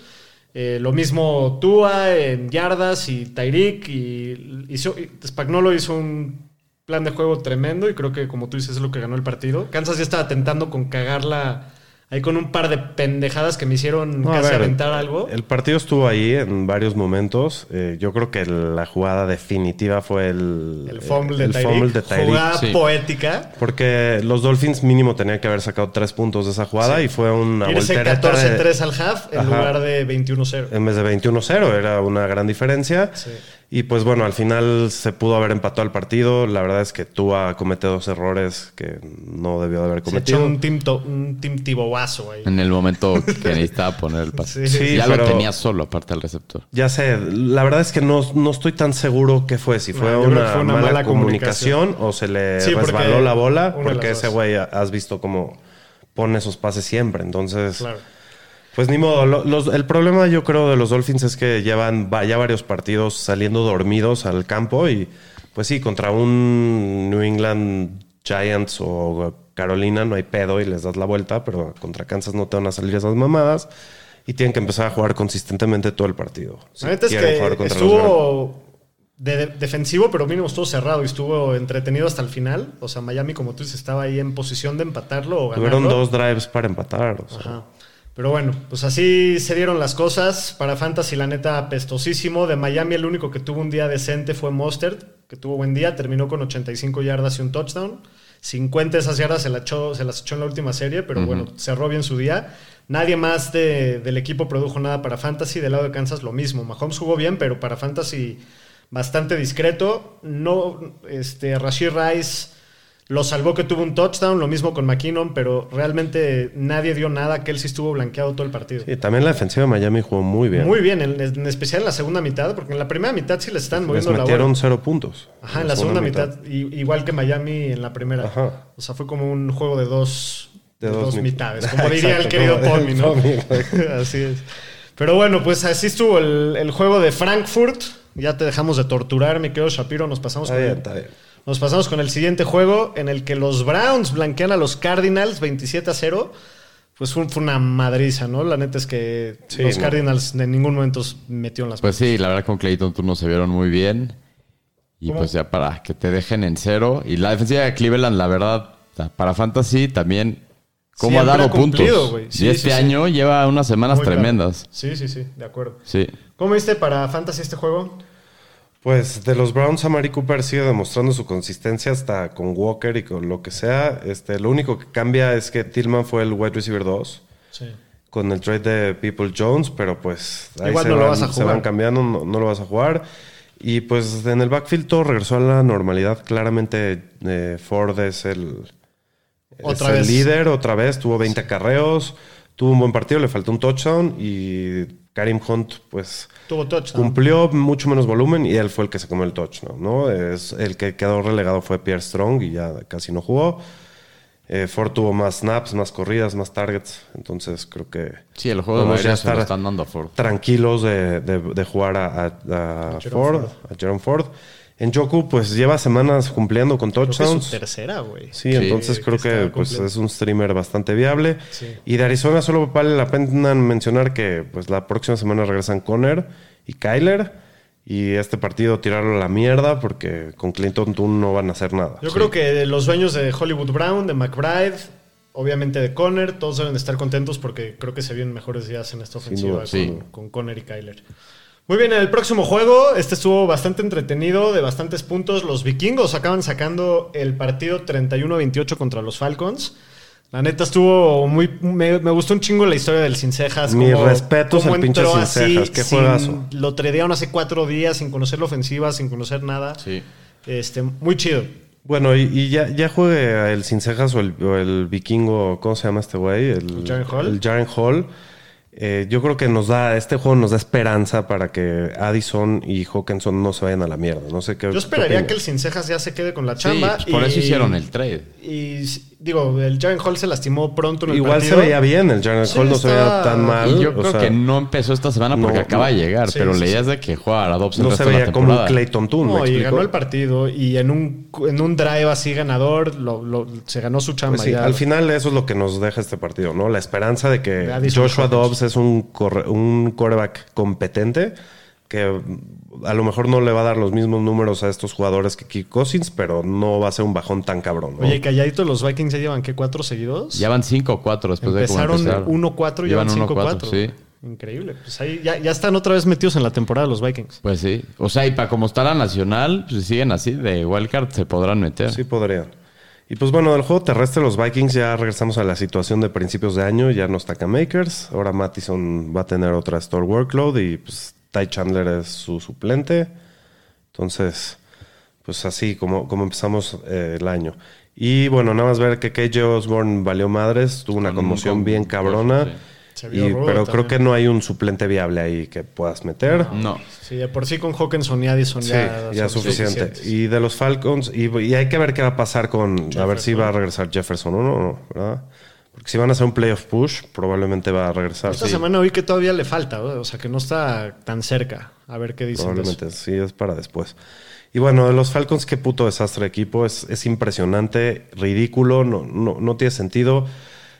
Eh, lo mismo Tua en yardas y Tyreek. Y hizo, y Spagnuolo hizo un plan de juego tremendo y creo que, como tú dices, es lo que ganó el partido. Kansas ya estaba tentando con cagarla ahí con un par de pendejadas que me hicieron No, a casi ver, aventar algo. El partido estuvo ahí en varios momentos. Eh, yo creo que la jugada definitiva fue el, El fumble de el de Tyreek. Jugada Sí. poética. Porque los Dolphins mínimo tenían que haber sacado tres puntos de esa jugada y fue una Irse voltereta 14-3 de- al half en Ajá. lugar de 21-0. En vez de 21-0, era una gran diferencia. Sí. Y pues bueno, al final se pudo haber empatado el partido. La verdad es que Tua comete dos errores que no debió de haber Se echó cometido. un ahí. En el momento que necesitaba poner el pase. Sí. Sí, ya lo tenía solo, aparte del receptor. Ya sé, la verdad es que no, no estoy tan seguro qué fue, si fue, No, yo creo una, que fue una mala, mala comunicación, o se le Sí, resbaló la bola, porque ese güey has visto cómo pone esos pases siempre. Entonces, Claro. Pues ni modo. Lo- los- el problema yo creo de los Dolphins es que llevan va- ya varios partidos saliendo dormidos al campo y pues sí, contra un New England Giants o Carolina no hay pedo y les das la vuelta, pero contra Kansas no te van a salir esas mamadas. Y tienen que empezar a jugar consistentemente todo el partido. si es que estuvo de- de- defensivo, pero mínimo estuvo cerrado y estuvo entretenido hasta el final. O sea, Miami, como tú dices, estaba ahí en posición de empatarlo o ganarlo. Tuvieron dos drives para empatar. o sea. Ajá. Pero bueno, pues así se dieron las cosas. Para Fantasy, la neta, apestosísimo. De Miami, el único que tuvo un día decente fue Mostert, que tuvo buen día. Terminó con 85 yardas y un touchdown. 50 de esas yardas se, la echó- se las echó en la última serie, pero bueno, cerró bien su día. Nadie más de- del equipo produjo nada para Fantasy. Del lado de Kansas, lo mismo. Mahomes jugó bien, pero para Fantasy, bastante discreto. No, este, Rashid Rice. Lo salvó que tuvo un touchdown, lo mismo con McKinnon, pero realmente nadie dio nada, que él sí estuvo blanqueado todo el partido. Sí, también la defensiva de Miami jugó muy bien. Muy bien, en, en especial en la segunda mitad, porque en la primera mitad sí le están Les moviendo la metieron bola. cero puntos. Ajá, en la segunda mitad, igual que Miami en la primera. Ajá. O sea, fue como un juego de dos, De dos dos mit- mitades, como diría el querido Tommy, ¿no? Así es. Pero bueno, pues así estuvo el, el juego de Frankfurt. Ya te dejamos de torturar, mi querido Shapiro. Nos pasamos Está bien, está bien. Nos pasamos con el siguiente juego en el que los Browns blanquean a los Cardinals 27 a 0. Pues fue, fue una madriza, ¿no? La neta es que Sí, los. Cardinals en ningún momento metió en las Pues sí, la verdad con Clayton tú no se vieron muy bien. Y ¿Cómo? pues ya para que te dejen en cero. Y la defensiva de Cleveland, la verdad, para Fantasy también, ¿cómo Siempre ha dado cumplido, puntos? Sí, y este sí, sí. año lleva unas semanas Muy claro. tremendas. Sí, sí, sí, de acuerdo. Sí. ¿Cómo viste para Fantasy este juego? Pues de los Browns, Amari Cooper sigue demostrando su consistencia hasta con Walker y con lo que sea. Este, lo único que cambia es que Tillman fue el wide receiver 2 Sí. con el trade de People Jones, pero pues ahí Igual se, no lo van, vas a se jugar. van cambiando, no, no lo vas a jugar. Y pues en el backfield todo regresó a la normalidad. Claramente eh, Ford es el, Otra es el vez. líder otra vez, tuvo 20 carreos, tuvo un buen partido, le faltó un touchdown y Karim Hunt pues Tuvo touchdown. cumplió mucho menos volumen y él fue el que se comió el touchdown, ¿no? Es, el que quedó relegado fue Pierre Strong y ya casi no jugó. Eh, Ford tuvo más snaps, más corridas, más targets, entonces creo que Sí, el juego de se lo están dando a Ford. tranquilos de, de- de jugar a, a- a Jerome Ford, Ford. a Jerome Ford. En Joku pues lleva semanas cumpliendo con Creo que es touchdowns. su tercera, güey. Sí, Sí, entonces creo que pues, es un streamer bastante viable. Sí. Y de Arizona solo vale la pena mencionar que pues la próxima semana regresan Conner y Kyler. Y este partido tirarlo a la mierda porque con Clinton tú no van a hacer nada. Yo creo que los dueños de Hollywood Brown, de McBride, obviamente de Conner, todos deben de estar contentos porque creo que se vienen mejores días en esta ofensiva duda, con, sí. con Conner y Kyler. Muy bien, en el próximo juego, este estuvo bastante entretenido, de bastantes puntos. Los vikingos acaban sacando el partido 31-28 contra los Falcons. La neta estuvo muy. Me, me gustó un chingo la historia del Sin Cejas. Mis cómo- respetos cómo al pinche entró Sin así, Cejas, qué sin- juegazo. Lo tradearon hace cuatro días sin conocer la ofensiva, sin conocer nada. Sí. Este, muy chido. Bueno, y, y ya, ya juegue el Sin Cejas o el, o el vikingo, ¿cómo se llama este güey? El Jaren Hall. El Jaren Hall. Eh, yo creo que nos da, este juego nos da esperanza para que Addison y Hawkinson no se vayan a la mierda. No sé qué. Yo esperaría que el Sin Cejas ya se quede con la Sí, chamba. pues por y- eso hicieron el trade. Y digo, el Jaren Hall se lastimó pronto en el Igual partido. se veía bien, el Jaren Sí, Hall no se veía tan mal. Y yo o creo sea, que no empezó esta semana porque no, acaba de llegar, Sí, pero sí, leías sí. de que juega a Dobbs el no se veía como un. Clayton Toon. No, ¿me y ganó el partido y en un, en un drive así ganador lo- lo- se ganó su chamba. Pues sí, ya. al final eso es lo que nos deja este partido, ¿no? La esperanza de que Joshua. Dobbs es un, corre- un quarterback competente que a lo mejor no le va a dar los mismos números a estos jugadores que Kirk Cousins, pero no va a ser un bajón tan cabrón, ¿no? Oye, calladito los Vikings ya llevan, ¿qué? ¿Cuatro seguidos? Ya van 5 o 4 después de cómo Empezaron empezaron. 1-4 y llevan 5-4. sí. Increíble. Pues ahí ya, ya están otra vez metidos en la temporada los Vikings. Pues sí. O sea, y para como está la nacional, pues si siguen así, de wildcard se podrán meter. Sí podrían. Y pues bueno, del juego terrestre, los Vikings ya regresamos a la situación de principios de año, ya no está Makers, ahora Mattison va a tener otra store workload y pues Ty Chandler es su suplente. Entonces, pues así como, como empezamos eh, el año. Y bueno, nada más ver que KJ Osborne valió madres, tuvo una Con un conmoción con- bien cabrona. sí. Se vio y- rudo pero creo que no hay un suplente viable ahí que puedas meter. No. Sí, de por sí con Hawkinson y Addison Sí, ya, ya suficiente. Y de los Falcons, y, y hay que ver qué va a pasar con. A ver si va a regresar Jefferson o no, ¿verdad? Porque si van a hacer un playoff push, probablemente va a regresar. Esta Sí, semana vi que todavía le falta, ¿no? o sea que no está tan cerca. A ver qué dicen. de eso. probablemente, sí, es para después. Y bueno, de los Falcons, qué puto desastre de equipo. Es, es impresionante, ridículo, no, no, no tiene sentido.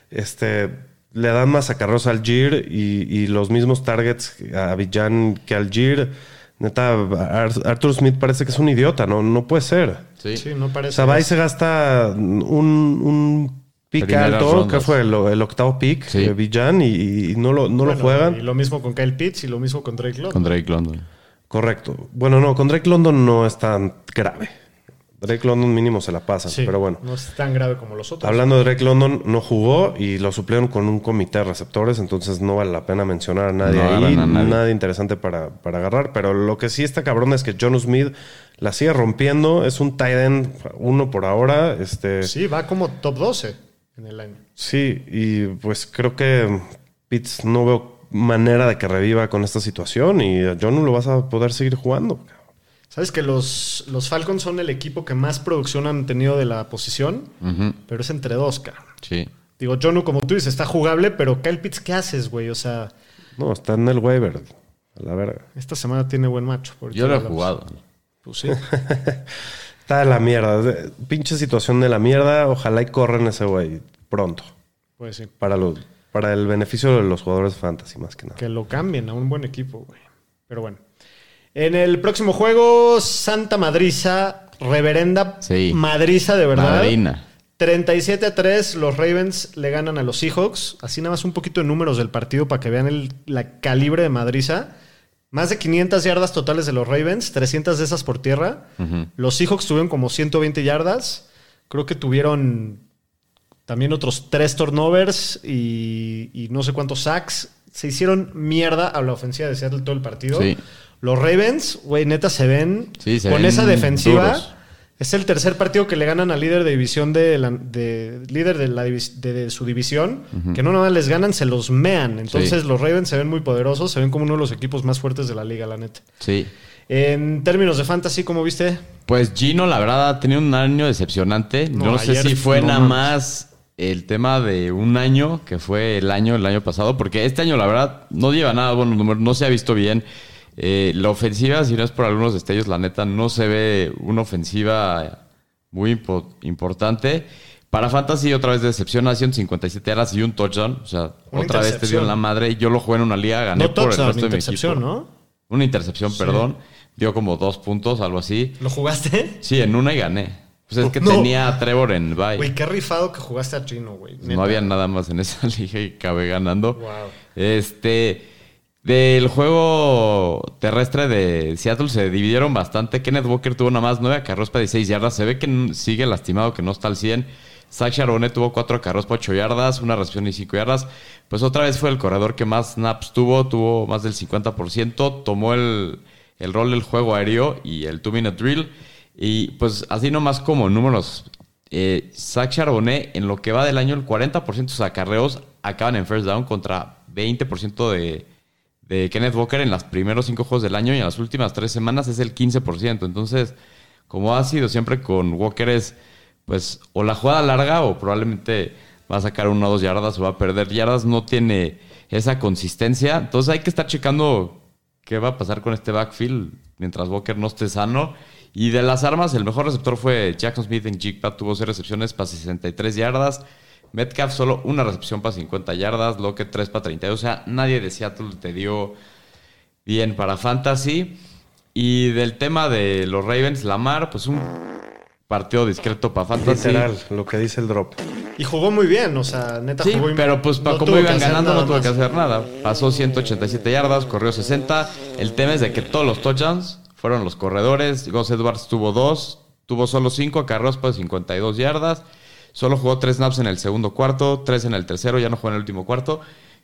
Este, le dan más acarreos al Gir y, y los mismos targets a Villan que al Gir. Neta, Ar- Arthur Smith parece que es un idiota, no, no puede ser. Sí. Sí, no parece. O sea, va y se gasta un, un pick alto, rondas. que fue el, el octavo pick Sí. de Villan, y, y no lo, no Bueno, lo juegan. Y lo mismo con Kyle Pitts y lo mismo con Drake London. Con Drake London. Correcto. Bueno, no, con Drake London no es tan grave. Drake London mínimo se la pasan, Sí, pero bueno. No es tan grave como los otros. Hablando de Drake London, no jugó y lo suplieron con un comité de receptores, entonces no vale la pena mencionar a nadie No ahí, a nadie. nada interesante para, para agarrar, pero lo que sí está cabrón es que John Smith la sigue rompiendo, es un tight end uno por ahora, este Sí, va como top 12 en el año. Sí, y pues creo que Pitts no veo manera de que reviva con esta situación y John no lo vas a poder seguir jugando. Sabes que los, los Falcons son el equipo que más producción han tenido de la posición, pero es entre dos, cara. Sí. Digo, Jonu, como tú dices, está jugable, pero Kyle Pitts, ¿qué haces, güey? O sea, No, está en el waiver, a la verga. esta semana tiene buen macho. Yo lo he jugado. Pues sí. Está de la mierda, pinche situación de la mierda, ojalá y corren ese güey pronto, Pues sí. para, los, para el beneficio de los jugadores fantasy más que nada. Que lo cambien a un buen equipo, güey. Pero bueno. En el próximo juego, Santa Madriza, reverenda Sí. Madriza de verdad. Madrina. 37 a 3, los Ravens le ganan a los Seahawks. Así nada más un poquito de números del partido para que vean el la calibre de Madriza. Más de 500 yardas totales de los Ravens, 300 de esas por tierra. Los Seahawks tuvieron como 120 yardas. Creo que tuvieron también otros 3 turnovers y, y no sé cuántos sacks. Se hicieron mierda a la ofensiva de Seattle todo el partido. Sí. Los Ravens, güey, neta se ven Sí, se con ven esa defensiva. duros. Es el tercer partido que le ganan al líder de división de, la- de- líder de, la de- de su división, que no nada más les ganan, se los mean. Entonces Sí. los Ravens se ven muy poderosos, se ven como uno de los equipos más fuertes de la liga, la neta. Sí. En términos de fantasy, ¿cómo viste? Pues Gino, la verdad, ha tenido un año decepcionante. No, Yo no sé si fue no nada más el tema de un año, que fue el año, el año pasado, porque este año, la verdad, no lleva nada buenos números, no se ha visto bien. Eh, la ofensiva, si no es por algunos destellos, la neta, no se ve una ofensiva muy impo- importante. Para Fantasy, otra vez decepción, 157 yardas y un touchdown. O sea, Una otra vez te dio intercepción. la madre. Yo lo jugué en una liga, gané No por el touchdown, resto de mi intercepción, equipo. ¿no? Una intercepción, perdón. Dio como dos puntos, algo así. ¿Lo jugaste? Sí, en una y gané. Pues es que No. tenía a Trevor en bye. Güey, qué rifado que jugaste a Chino, güey. no había nada más en esa liga y acabé ganando. Wow. Este. Del juego terrestre de Seattle se dividieron bastante. Kenneth Walker tuvo nada más 9 acarreos para 16 yardas. Se ve que sigue lastimado, que no está al 100. Zach Charbonnet tuvo 4 acarreos para 8 yardas, una recepción y 5 yardas. Pues otra vez fue el corredor que más snaps tuvo, tuvo más del 50%. Tomó el, el rol del juego aéreo y el 2-minute drill. Y pues así nomás como números. Eh, Zach Charbonnet, en lo que va del año, el 40% de sus acarreos acaban en first down contra 20% de, de Kenneth Walker en los primeros cinco juegos del año y en las últimas tres semanas es el 15%. Entonces, como ha sido siempre con Walker es, pues, o la jugada larga o probablemente va a sacar una o dos yardas o va a perder yardas. No tiene esa consistencia. Entonces hay que estar checando qué va a pasar con este backfield mientras Walker no esté sano. Y de las armas, el mejor receptor fue Jackson Smith en Jigba, tuvo 6 recepciones para 63 yardas. Metcalf solo una recepción para 50 yardas, Lockett 3 para 32. O sea, nadie de Seattle te dio bien para Fantasy. Y del tema de los Ravens, Lamar, pues un partido discreto para Fantasy. Literal, lo que dice el drop. Y jugó muy bien, o sea, neta Sí, jugó pero pues para no que iban hacer ganando nada no tuvo que hacer nada. Pasó 187 yardas, corrió 60. El tema es de que todos los touchdowns fueron los corredores. Gus Edwards tuvo dos, tuvo solo cinco acarreos para 52 yardas. Solo jugó tres snaps en el segundo cuarto, tres en el tercero, ya no jugó en el último cuarto.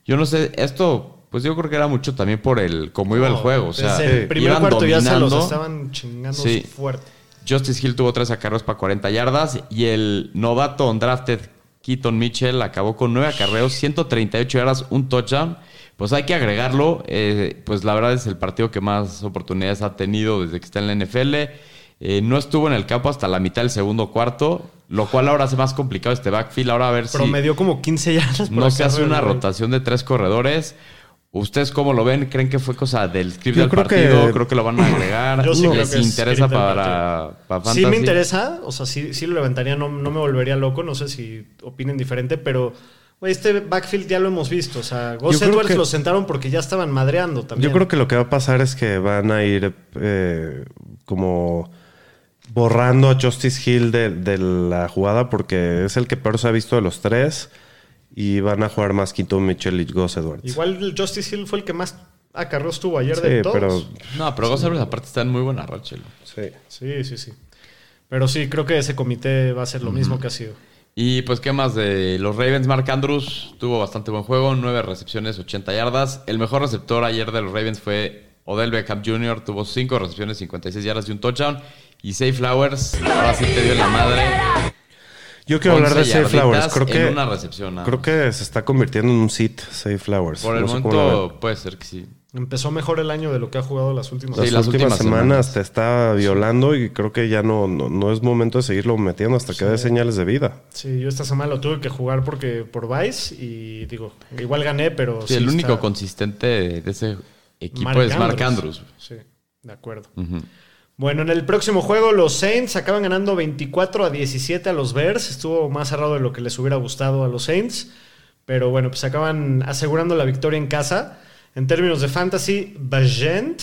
Yo no sé, esto pues yo creo que era mucho también por el cómo iba el juego. O sea, el primer iban cuarto ya se los dominando. estaban chingando Sí. fuerte. Justice Hill tuvo tres acarreos para 40 yardas y el novato undrafted Keaton Mitchell acabó con nueve acarreos, 138 yardas, un touchdown. Pues hay que agregarlo. eh, pues la verdad es el partido que más oportunidades ha tenido desde que está en la NFL. Eh, no estuvo en el campo hasta la mitad del segundo cuarto, lo cual ahora hace más complicado este backfield. Ahora a ver si Promedió como 15 yardas por no se hace una rotación de tres corredores. ¿Ustedes cómo lo ven? ¿Creen que fue cosa del script Yo del creo que- partido? Creo que lo van a agregar. Yo sí creo ¿Les que es interesa para, para Sí me interesa, o sea, sí, sí lo levantaría, no, no me volvería loco, no sé si opinen diferente, pero este backfield ya lo hemos visto, o sea, Gus Edwards que- lo sentaron porque ya estaban madreando también. Yo creo que lo que va a pasar es que van a ir eh, como borrando a Justice Hill de, de la jugada porque es el que peor se ha visto de los tres y van a jugar más Quinto Mitchell y Gus Edwards. Igual Justice Hill fue el que más acarreos tuvo ayer sí, de todos. pero No, pero Gus Edwards aparte está en muy buena racha. sí. Sí, sí, sí. Pero sí, creo que ese comité va a ser lo mismo que ha sido. Y pues, ¿qué más de los Ravens? Mark Andrews tuvo bastante buen juego, nueve recepciones, 80 yardas. El mejor receptor ayer de los Ravens fue Odell Beckham Jr., tuvo cinco recepciones, 56 yardas y un touchdown. Y Say Flowers, ahora sí te dio la madre. Yo quiero hablar de 11 Safe Flowers. Creo que, una recepción. creo que se está convirtiendo en un sit Safe Flowers. Por el No momento puede ser que sí. Empezó mejor el año de lo que ha jugado las últimas Sí, las últimas, últimas semanas, semanas. te está violando y creo que ya no, no, no es momento de seguirlo metiendo hasta que dé señales de vida. Sí, yo esta semana lo tuve que jugar porque por Vice y digo, igual gané, pero Sí, sí el único está- consistente de ese equipo Mark es Mark Andrews. Sí, de acuerdo. Ujú. Bueno, en el próximo juego los Saints acaban ganando 24 a 17 a los Bears. Estuvo más cerrado de lo que les hubiera gustado a los Saints. Pero bueno, pues acaban asegurando la victoria en casa. En términos de fantasy, Bajent,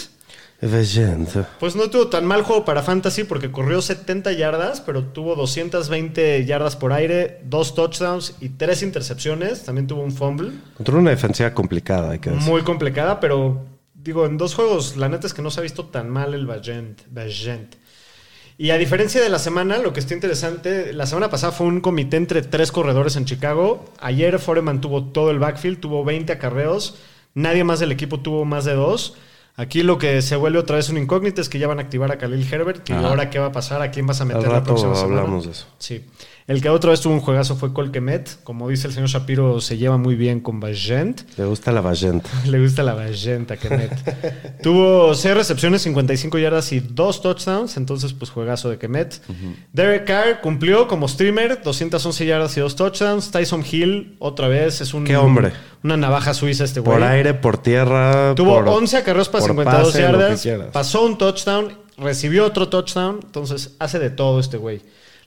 Vegente. pues no tuvo tan mal juego para fantasy porque corrió 70 yardas, pero tuvo 220 yardas por aire, dos touchdowns y tres intercepciones. También tuvo un fumble. Contra una defensiva complicada, hay que decir. Muy complicada, pero digo, en dos juegos, la neta es que no se ha visto tan mal el Bajent. Bajent. Y a diferencia de la semana, lo que está interesante, la semana pasada fue un comité entre tres corredores en Chicago. Ayer Foreman tuvo todo el backfield, tuvo 20 acarreos. Nadie más del equipo tuvo más de dos. Aquí lo que se vuelve otra vez una incógnita es que ya van a activar a Khalil Herbert. ¿Y ahora qué va a pasar? ¿A quién vas a meter Al la próxima semana? hablamos de eso. Sí. El que otra vez tuvo un juegazo fue Colquemet. Como dice el señor Shapiro, se lleva muy bien con Bajent. Le gusta la Vagente. Le gusta la Bajenta, Kemet. Tuvo 6 recepciones, 55 yardas y 2 touchdowns. Entonces, pues juegazo de Kemet. Derek Carr cumplió como streamer, 211 yardas y 2 touchdowns. Tyson Hill, otra vez, es un. Qué hombre. Una navaja suiza este güey. Por aire, por tierra. Tuvo por- 11 acarreos para por 52 pase, lo que yardas. Pasó un touchdown, recibió otro touchdown. Entonces, hace de todo este güey.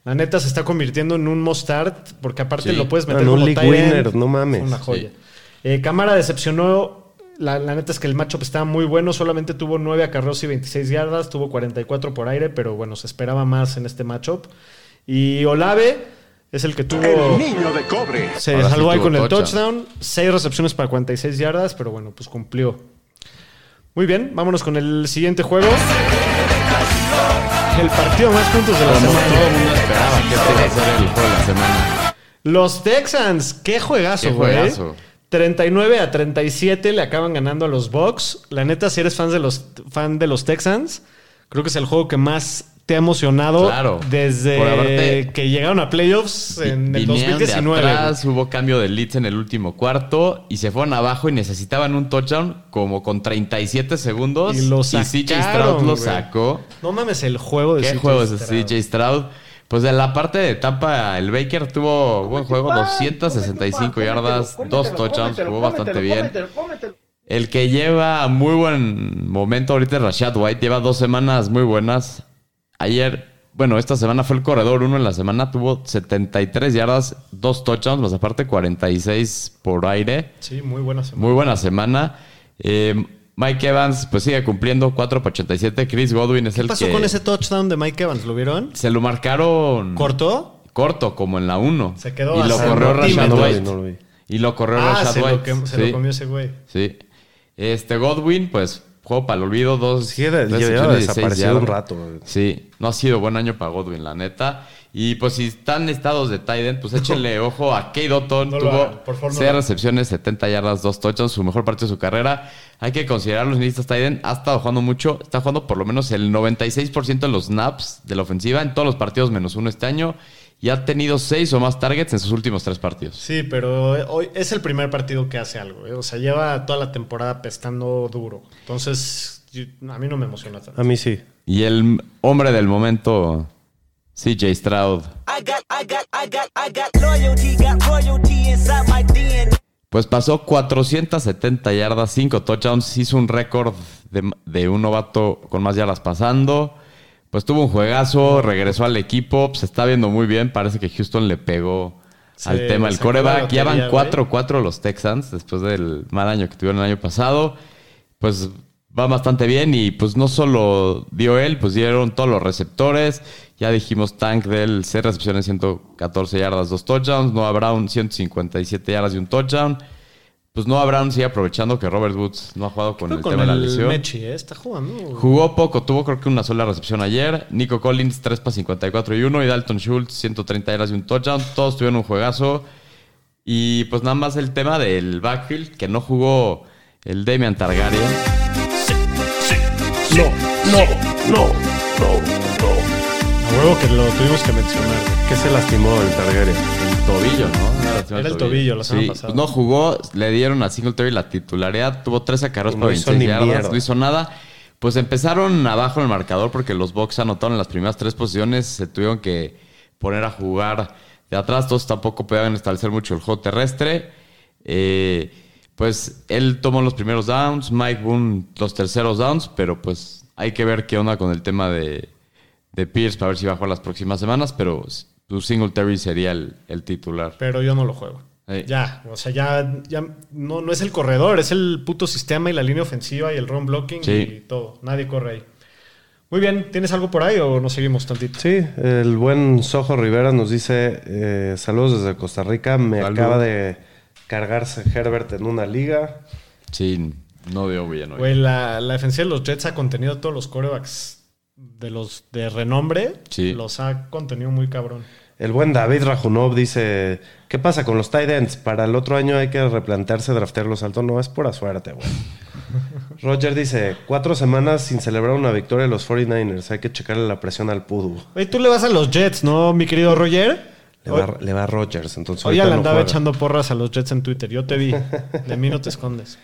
La neta se está convirtiendo en un mustard, porque aparte Sí. lo puedes meter en un como winner, no mames. Una joya. Eh, Cámara decepcionó. La, la neta es que el matchup estaba muy bueno. Solamente tuvo 9 acarreos y 26 yardas. Tuvo 44 por aire, pero bueno, se esperaba más en este matchup. Y Olave es el que tuvo. El niño de cobre. Se Ahora sí salvó ahí con el touchdown. touchdown. 6 recepciones para 46 yardas, pero bueno, pues cumplió. Muy bien, vámonos con el siguiente juego. El partido más puntos de la Como semana. todo el mundo esperaba que este iba a ser el juego de la semana. Los Texans, qué juegazo, Qué güey. juegazo. 39 a 37 le acaban ganando a los Bucks. La neta, si eres fan de los, fan de los Texans, creo que es el juego que más te ha emocionado Claro. desde que llegaron a playoffs en el Vinieron 2019. De atrás, hubo cambio de leads en el último cuarto y se fueron abajo y necesitaban un touchdown como con 37 segundos. Y lo CJ sacaron, Stroud lo güey. sacó. No mames, el juego de ¿Qué CJ juego es Stroud. ese CJ Stroud? Pues de la parte de Tampa, el Baker tuvo buen juego, pan, 265 cómetelo, yardas, cómetelo, dos cómetelo, touchdowns, cómetelo, jugó bastante cómetelo, bien. cómetelo, cómetelo. El que lleva muy buen momento ahorita es Rashad White. Lleva dos semanas muy buenas. Ayer, bueno, esta semana fue el corredor uno en la semana. Tuvo 73 yardas, dos touchdowns, más aparte 46 por aire. Sí, muy buena semana. Muy buena semana. Eh, Mike Evans, pues sigue cumpliendo 4 por 87. Chris Godwin es ¿Qué el pasó que... con ese touchdown de Mike Evans? ¿Lo vieron? Se lo marcaron... ¿Cortó? Corto, como en la 1. Se quedó Y lo corrió Rashad. White. No lo vi. Y lo corrió Ah, Rashad se, lo, White. que- se Sí. lo comió ese güey. Sí. Este Godwin, pues, juego para el olvido, dos. Sí, 16 desaparecido un rato. Sí, no ha sido buen año para Godwin, la neta. Y pues si están estados de Tiden, pues échenle ojo a Kate Otton. No lo Tuvo por favor, no 6 lo hagan. recepciones, 70 yardas, 2 touchdowns, su mejor partido de su carrera. Hay que considerar los listas Tiden. Ha estado jugando mucho, está jugando por lo menos el 96% de los snaps de la ofensiva en todos los partidos menos uno este año. Y ha tenido 6 o más targets en sus últimos 3 partidos. Sí, pero eh, hoy es el primer partido que hace algo. ¿eh? O sea, lleva toda la temporada pestando duro. Entonces, yo- a mí no me emociona tanto. A mí sí. Y el hombre del momento, CJ Stroud. Pues pasó 470 yardas, 5 touchdowns, hizo un récord de, de un novato con más yardas pasando. Pues tuvo un juegazo, regresó al equipo, se está viendo muy bien. Parece que Houston le pegó Sí, al tema del coreback. Ya van lotería, 4-4 los Texans después del mal año que tuvieron el año pasado. Pues va bastante bien y pues no solo dio él, pues dieron todos los receptores. Ya dijimos Tank del 6 recepciones, 114 yardas, 2 touchdowns. Noah Brown, 157 yardas y un touchdown. Pues Noah Brown sigue aprovechando que Robert Woods no ha jugado con Creo el con tema de la lesión. Mechi, ¿eh? Está jugando. Jugó poco, tuvo creo que una sola recepción ayer. Nico Collins, 3 para 54 y 1. Y Dalton Schultz, 130 yardas y un touchdown. Todos tuvieron un juegazo. Y pues nada más el tema del backfield, que no jugó el Damian Targaryen. No, no, no, no, no. A huevo que lo tuvimos que mencionar. ¿Qué se lastimó el Targaryen? Tobillo, ¿no? Era el tobillo la semana Sí, pasada. pues no jugó, le dieron a Singletary la titularidad, tuvo 13 carros Y para no hizo 26 ni yardas, no hizo nada. Pues empezaron abajo en el marcador porque los Bucks anotaron en las primeras tres posiciones, se tuvieron que poner a jugar de atrás, todos tampoco podían establecer mucho el juego terrestre. Eh, pues él tomó los primeros downs, Mike Boone los terceros downs, pero pues hay que ver qué onda con el tema de, de Pierce para ver si va a jugar las próximas semanas, pero su Singletary sería el, el titular. Pero yo no lo juego. Sí. Ya, o sea, ya, ya no, no es el corredor, es el puto sistema y la línea ofensiva y el run blocking Sí. y todo. Nadie corre ahí. Muy bien, ¿tienes algo por ahí o nos seguimos tantito? Sí, el buen Sojo Rivera nos dice eh, saludos desde Costa Rica. Me Salud. acaba de cargarse Herbert en una liga. Sí, no veo bien hoy. Güey, la, la defensiva de los Jets ha contenido a todos los corebacks de los de renombre. Sí. Los ha contenido muy cabrón. El buen David Rajunov dice, ¿qué pasa con los tight ends? Para el otro año hay que replantearse draftearlos alto. No, es pura suerte, güey. Roger dice, cuatro semanas sin celebrar una victoria de los 49ers. Hay que checarle la presión al Pudu. Oye, tú le vas a los Jets, ¿no, mi querido Roger? Le va, le va a Rogers, entonces Hoy ya ahorita le andaba echando porras a los Jets en Twitter. Yo te vi. De mí no te escondes.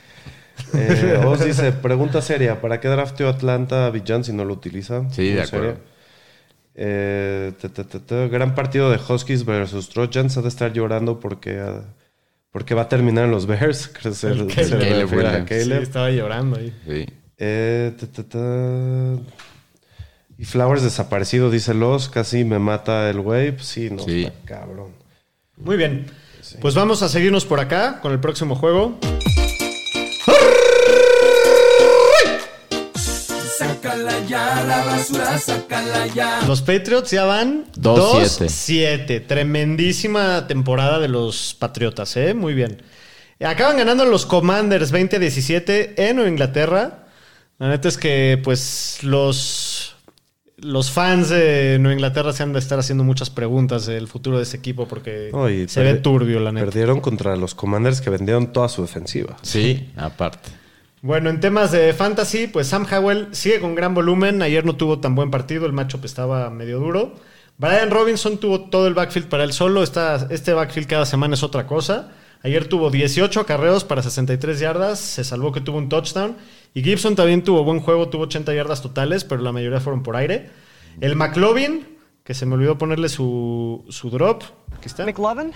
Eh, Oz dice, pregunta seria, ¿para qué drafteó Atlanta a Villan si no lo utiliza? Sí, de acuerdo. Eh, te, te, te, te, gran partido de Huskies versus Trojans. Ha de estar llorando porque, ah, porque va a terminar en los Bears. Creo que se, El se Caleb. refiere a Williams. Sí, Caleb. estaba llorando ahí. Sí. Eh, te, te, te. Y Flowers desaparecido, dice los. Casi me mata el güey. Pues sí, no, Sí. está cabrón. Muy bien. Pues vamos a seguirnos por acá con el próximo juego. Sácala ya, la basura, sácala ya. Los Patriots ya van 2-7. 2-7. Tremendísima temporada de los Patriotas, ¿eh? Muy bien. Acaban ganando los Commanders 20-17 en Nueva Inglaterra. La neta es que, pues, los, los fans de Nueva Inglaterra se han de estar haciendo muchas preguntas del futuro de este equipo porque se ve turbio, la neta. Perdieron contra los Commanders que vendieron toda su defensiva. Sí, aparte. Bueno, en temas de fantasy, pues Sam Howell sigue con gran volumen. Ayer no tuvo tan buen partido, el matchup estaba medio duro. Brian Robinson tuvo todo el backfield para él solo. Esta- este backfield cada semana es otra cosa. Ayer tuvo 18 acarreos para 63 yardas. Se salvó que tuvo un touchdown. Y Gibson también tuvo buen juego, tuvo 80 yardas totales, pero la mayoría fueron por aire. El McLovin, que se me olvidó ponerle su, su drop. Aquí está. McLovin?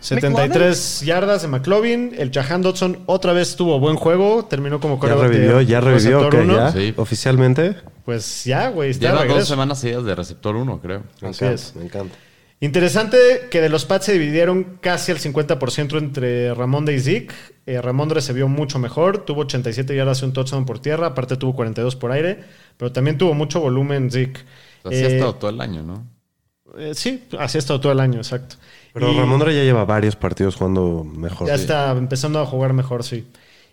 73 yardas de McLovin. El Jahan Dodson otra vez tuvo buen juego. Terminó como Ya quarterback de revivió, ya revivió. Oficialmente. Pues ya, güey, Lleva dos semanas seguidas de receptor 1, creo. Me Así encanta, es. me encanta. Interesante que de los Pats se dividieron casi al 50% entre Ramondre y Zeke. Eh, Ramondre se vio mucho mejor, tuvo 87 yardas y un touchdown por tierra, aparte tuvo 42 por aire, pero también tuvo mucho volumen Zeke. Así ha Eh, estado todo el año, ¿no? eh, sí, así ha estado todo el año, exacto. Pero Y- Ramondre ya lleva varios partidos jugando mejor. Ya Sí. está empezando a jugar mejor, sí.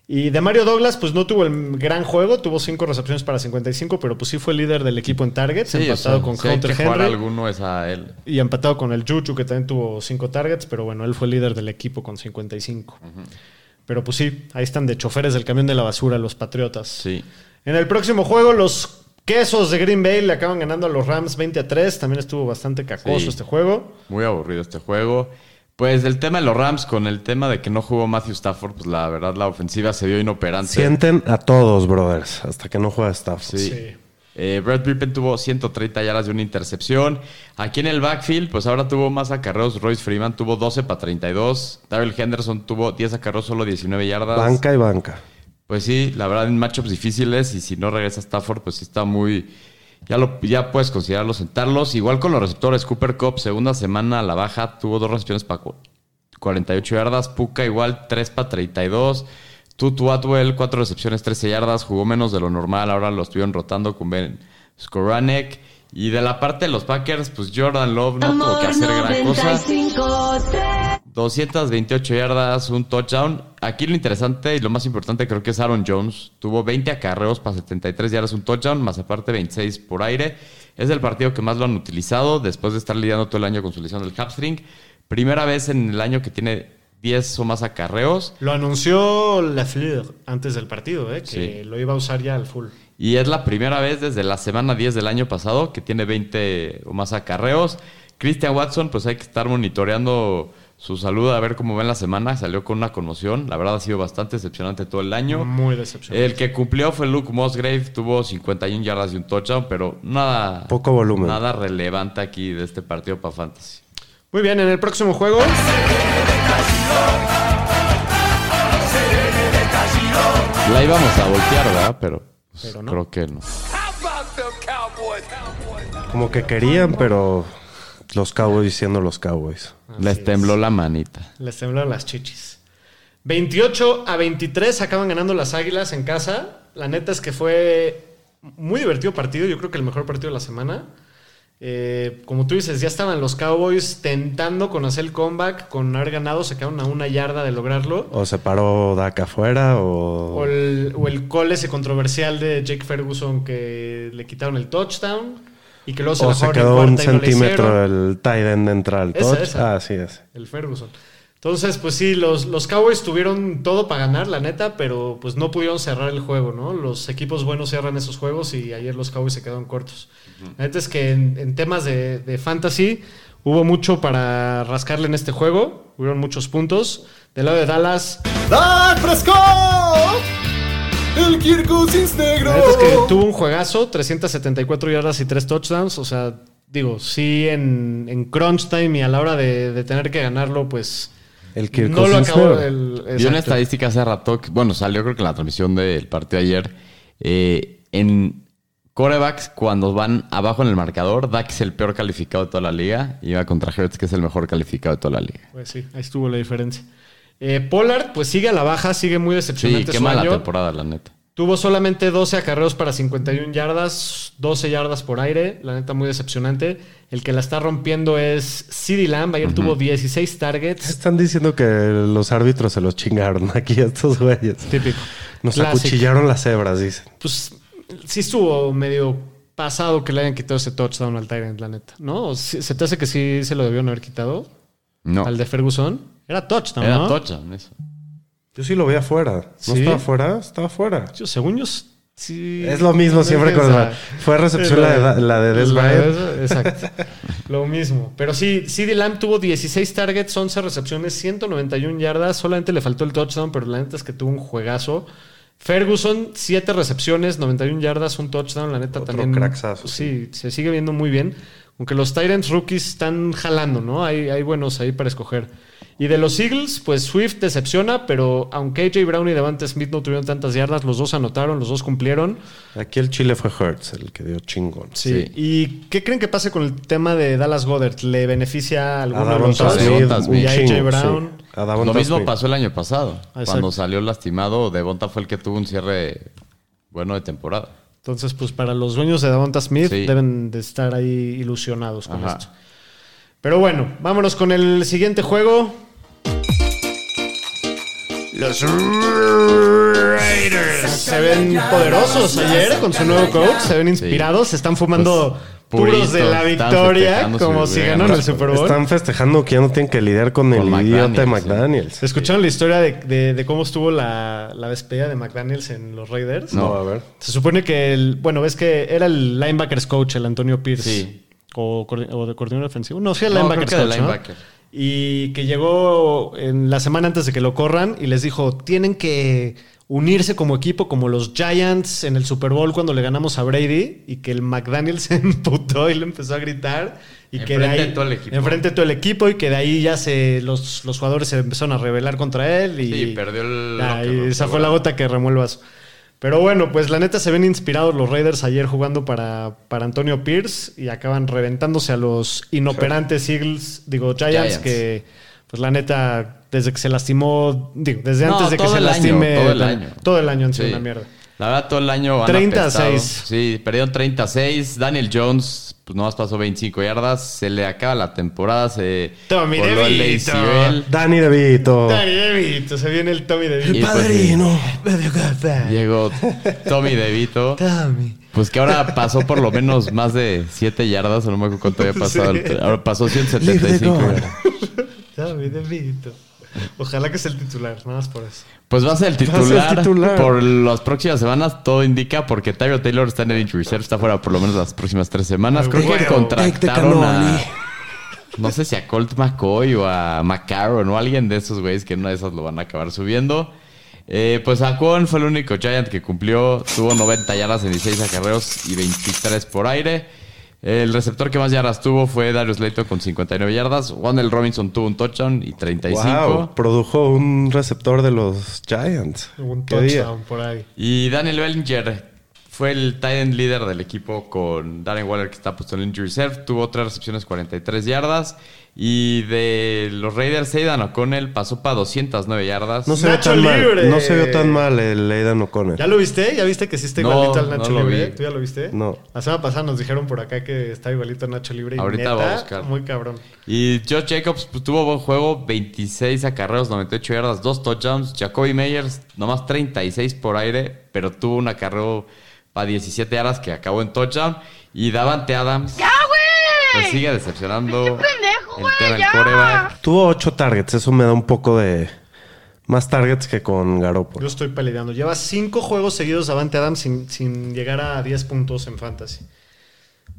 Y de Mario Douglas, pues no tuvo el gran juego, tuvo 5 recepciones para 55, pero pues sí fue líder del equipo en targets, Sí, o empatado sea, con si hay Hunter que Henry. alguno es a él. Y empatado con el Juju, que también tuvo 5 targets, pero bueno, él fue líder del equipo con 55. Pero pues sí, ahí están de choferes del camión de la basura los Patriotas. Sí. En el próximo juego, los quesos de Green Bay le acaban ganando a los Rams 20 a 3. También estuvo bastante cacoso Sí. este juego. Muy aburrido este juego. Pues el tema de los Rams con el tema de que no jugó Matthew Stafford, pues la verdad la ofensiva se vio inoperante. Sienten a todos, brothers, hasta que no juega Stafford. Sí. Sí. Eh, Brad Pippen tuvo 130 yardas de una intercepción. Aquí en el backfield, pues ahora tuvo más acarreos. Royce Freeman tuvo 12 para 32. Daryl Henderson tuvo 10 acarreos, solo 19 yardas. Banca y banca. Pues sí, la verdad en matchups difíciles y si no regresa Stafford, pues sí está muy... Ya, lo, ya puedes considerarlo sentarlos. Igual con los receptores, Cooper Cup, segunda semana a la baja, tuvo dos recepciones para 48 yardas. Puka igual, 3 para 32. Tutu Atwell, 4 recepciones, 13 yardas. Jugó menos de lo normal, ahora lo estuvieron rotando con Ben Skoranek. Y de la parte de los Packers, pues Jordan Love no tuvo que hacer gran cosa. 228 yardas, un touchdown. Aquí lo interesante y lo más importante creo que es Aaron Jones. Tuvo 20 acarreos para 73 yardas, un touchdown, más aparte 26 por aire. Es el partido que más lo han utilizado después de estar lidiando todo el año con su lesión del hamstring. Primera vez en el año que tiene 10 o más acarreos. Lo anunció Lafleur antes del partido, ¿eh? que Sí. lo iba a usar ya al full. Y es la primera vez desde la semana 10 del año pasado que tiene 20 o más acarreos. Christian Watson, pues hay que estar monitoreando su salud a ver cómo va en la semana. Salió con una conmoción. La verdad ha sido bastante decepcionante todo el año. Muy decepcionante. El que cumplió fue Luke Musgrave, tuvo 51 yardas y un touchdown, pero nada, Poco volumen. nada relevante aquí de este partido para Fantasy. Muy bien, en el próximo juego, La íbamos a voltear, ¿verdad? Pero, pues, Pero no. creo que no. Como que querían, pero los Cowboys siendo los Cowboys. Les tembló la manita. les temblaron las chichis. 28 a 23 acaban ganando las Águilas en casa. La neta es que fue muy divertido partido. Yo creo que el mejor partido de la semana. Eh, como tú dices, ya estaban los Cowboys tentando con hacer el comeback, con haber ganado, se quedaron a una yarda de lograrlo. O se paró Dak afuera o... O el, o el call ese controversial de Jake Ferguson que le quitaron el touchdown y que luego se, o la se jugaron en quedó un cuarta y no le centímetro hicieron. el tight end de entrar al Esa, touch. esa. Ah, sí es. El Ferguson. Entonces, pues sí, los, los Cowboys tuvieron todo para ganar, la neta, pero pues no pudieron cerrar el juego, ¿no? Los equipos buenos cierran esos juegos y ayer los Cowboys se quedaron cortos. La neta es que en, en temas de, de fantasy hubo mucho para rascarle en este juego, hubieron muchos puntos. Del lado de Dallas, ¡Dak Prescott! El Kirk Cousins negro. La es que tuvo un juegazo, 374 yardas y 3 touchdowns. O sea, digo, sí en, en crunch time y a la hora de, de tener que ganarlo, pues El Kirk no lo acabó. El, Vi una estadística hace rato, que- bueno, salió creo que en la transmisión del partido de ayer. eh, en corebacks, cuando van abajo en el marcador, Dak es el peor calificado de toda la liga. Y va contra Hertz, que es el mejor calificado de toda la liga. Pues sí, ahí estuvo la diferencia. Eh, Pollard, pues sigue a la baja, sigue muy Sí, decepcionante qué su mala año. temporada, la neta. Tuvo solamente 12 acarreos para 51 yardas, 12 yardas por aire, la neta muy decepcionante. El que la está rompiendo es CeeDee Lamb, ayer tuvo 16 targets. Están diciendo que los árbitros se los chingaron aquí a estos güeyes. Típico. Nos Classic. acuchillaron las cebras, dicen. Pues sí estuvo medio pasado que le hayan quitado ese touchdown al Tyrant, la neta, ¿no? ¿O sí- ¿Se te hace que sí se lo debieron haber quitado? No, Al de Ferguson. Era touchdown, era ¿no? touchdown eso. Yo sí lo vi afuera. ¿No ¿Sí? estaba afuera? Estaba afuera. Yo, según yo, sí. Es lo mismo siempre con Esa- Fue recepción la de, la de Des la Bryant. Exacto. lo mismo. Pero sí, CD Lamb tuvo 16 targets, 11 recepciones, 191 yardas. Solamente le faltó el touchdown, pero la neta es que tuvo un juegazo. Ferguson, 7 recepciones, 91 yardas, un touchdown. La neta Otro también. cracksazo, sí, se sigue viendo muy bien. Aunque los Tyrants rookies están jalando, ¿no? Hay, hay buenos ahí para escoger. Y de los Eagles, pues Swift decepciona, pero aunque AJ Brown y Devante Smith no tuvieron tantas yardas, los dos anotaron, los dos cumplieron. Aquí el Chile fue Hertz, el que dio chingón. Sí. Sí. ¿Y qué creen que pase con el tema de Dallas Goddard? ¿Le beneficia a A alguno de los dos? Y a AJ Brown. sí. A Davonta Lo mismo pasó el año pasado. Exacto. Cuando salió lastimado, Devonta fue el que tuvo un cierre bueno de temporada. Entonces, pues para los dueños de Davonta Smith Sí. deben de estar ahí ilusionados con Ajá. esto. Pero bueno, vámonos con el siguiente juego. Los Raiders se ven poderosos ayer con su nuevo coach, se ven inspirados, se están fumando Pues, puros de la victoria como si gran ganan el. Super Bowl. Están festejando que ya no tienen que lidiar con, Con el idiota de McDaniels, sí. McDaniels. ¿Escucharon la historia de, de- de cómo estuvo la, la despedida de McDaniels en los Raiders? No, a ver. Se supone que el, bueno, ves que era el linebackers coach, el Antonio Pierce. Sí. O, de coordinador ofensivo. No, sí, el No, linebackers creo que de coach. ¿no? Y que llegó en la semana antes de que lo corran y les dijo: tienen que unirse como equipo, como los Giants en el Super Bowl cuando le ganamos a Brady. Y que el McDaniel se emputó y le empezó a gritar. Y que de Enfrente ahí, de todo el equipo. Enfrente de todo el equipo y que de ahí ya se los, los jugadores se empezaron a rebelar contra él. Y, Sí, perdió el Ah, room, esa fue la gota que remó el vaso. Pero bueno, pues la neta se ven inspirados los Raiders ayer jugando para, para Antonio Pierce y acaban reventándose a los inoperantes Eagles, digo Giants, Giants. que pues la neta desde que se lastimó, digo, desde No, antes de que se año, lastime, todo el año. todo el año han sido Sí. una mierda. La verdad, todo el año han 30 a apestado. 6. Sí, perdieron 36. Daniel Jones, pues nomás pasó 25 yardas. Se le acaba la temporada. Se Tommy voló el DeVito. Danny DeVito. Dani DeVito, se viene el Tommy DeVito. Y pues, Padrino. Llegó Tommy DeVito. Tommy. Pues que ahora pasó por lo menos más de 7 yardas. No me acuerdo cuánto había pasado. Sí. Ahora pasó 175 Leave the yardas. Tommy DeVito. Ojalá que sea el titular, nada más por eso. Pues va a ser el ser titular, titular. por las próximas semanas. Todo indica porque Tyro Taylor está en el injury reserve. Está fuera por lo menos las próximas tres semanas. Creo que Bueno. contrataron a... No sé si a Colt McCoy o a McCarron o alguien de esos güeyes que en una de esas lo van a acabar subiendo. Eh, pues Saquon fue el único Giant que cumplió. Tuvo 90 yardas en 16 acarreos y 23 por aire. El receptor que más yardas tuvo fue Darius Layton con 59 yardas. Wandel Robinson tuvo un touchdown y 35. Wow, produjo un receptor de los Giants. Un touchdown por ahí. Y Daniel Bellinger fue el tight end líder del equipo con Darren Waller, que está puesto en el injury reserve. Tuvo tres recepciones, 43 yardas. Y de los Raiders, Aidan O'Connell pasó para 209 yardas. No se Nacho vio tan libre. mal. No se vio tan mal el Aidan O'Connell. ¿Ya lo viste? ¿Ya viste que sí está No, igualito al Nacho no lo Libre? vi. ¿Tú ya lo viste? No. La semana pasada nos dijeron por acá que está igualito a Nacho Libre. Y Ahorita neta, voy a buscar. Muy cabrón. Y Josh Jacobs pues, tuvo buen juego, 26 acarreos, 98 yardas, 2 touchdowns. Jacoby Meyers, nomás 36 por aire, pero tuvo un acarreo para 17 yardas que acabó en touchdown. Y Davante Adams. ¡Ya, güey! Pues sigue decepcionando el tema del quarterback. Tuvo ocho targets. Eso me da un poco de... Más targets que con Garoppolo. Yo estoy peleando. Lleva cinco juegos seguidos Avante Adams sin, sin llegar a 10 puntos en Fantasy.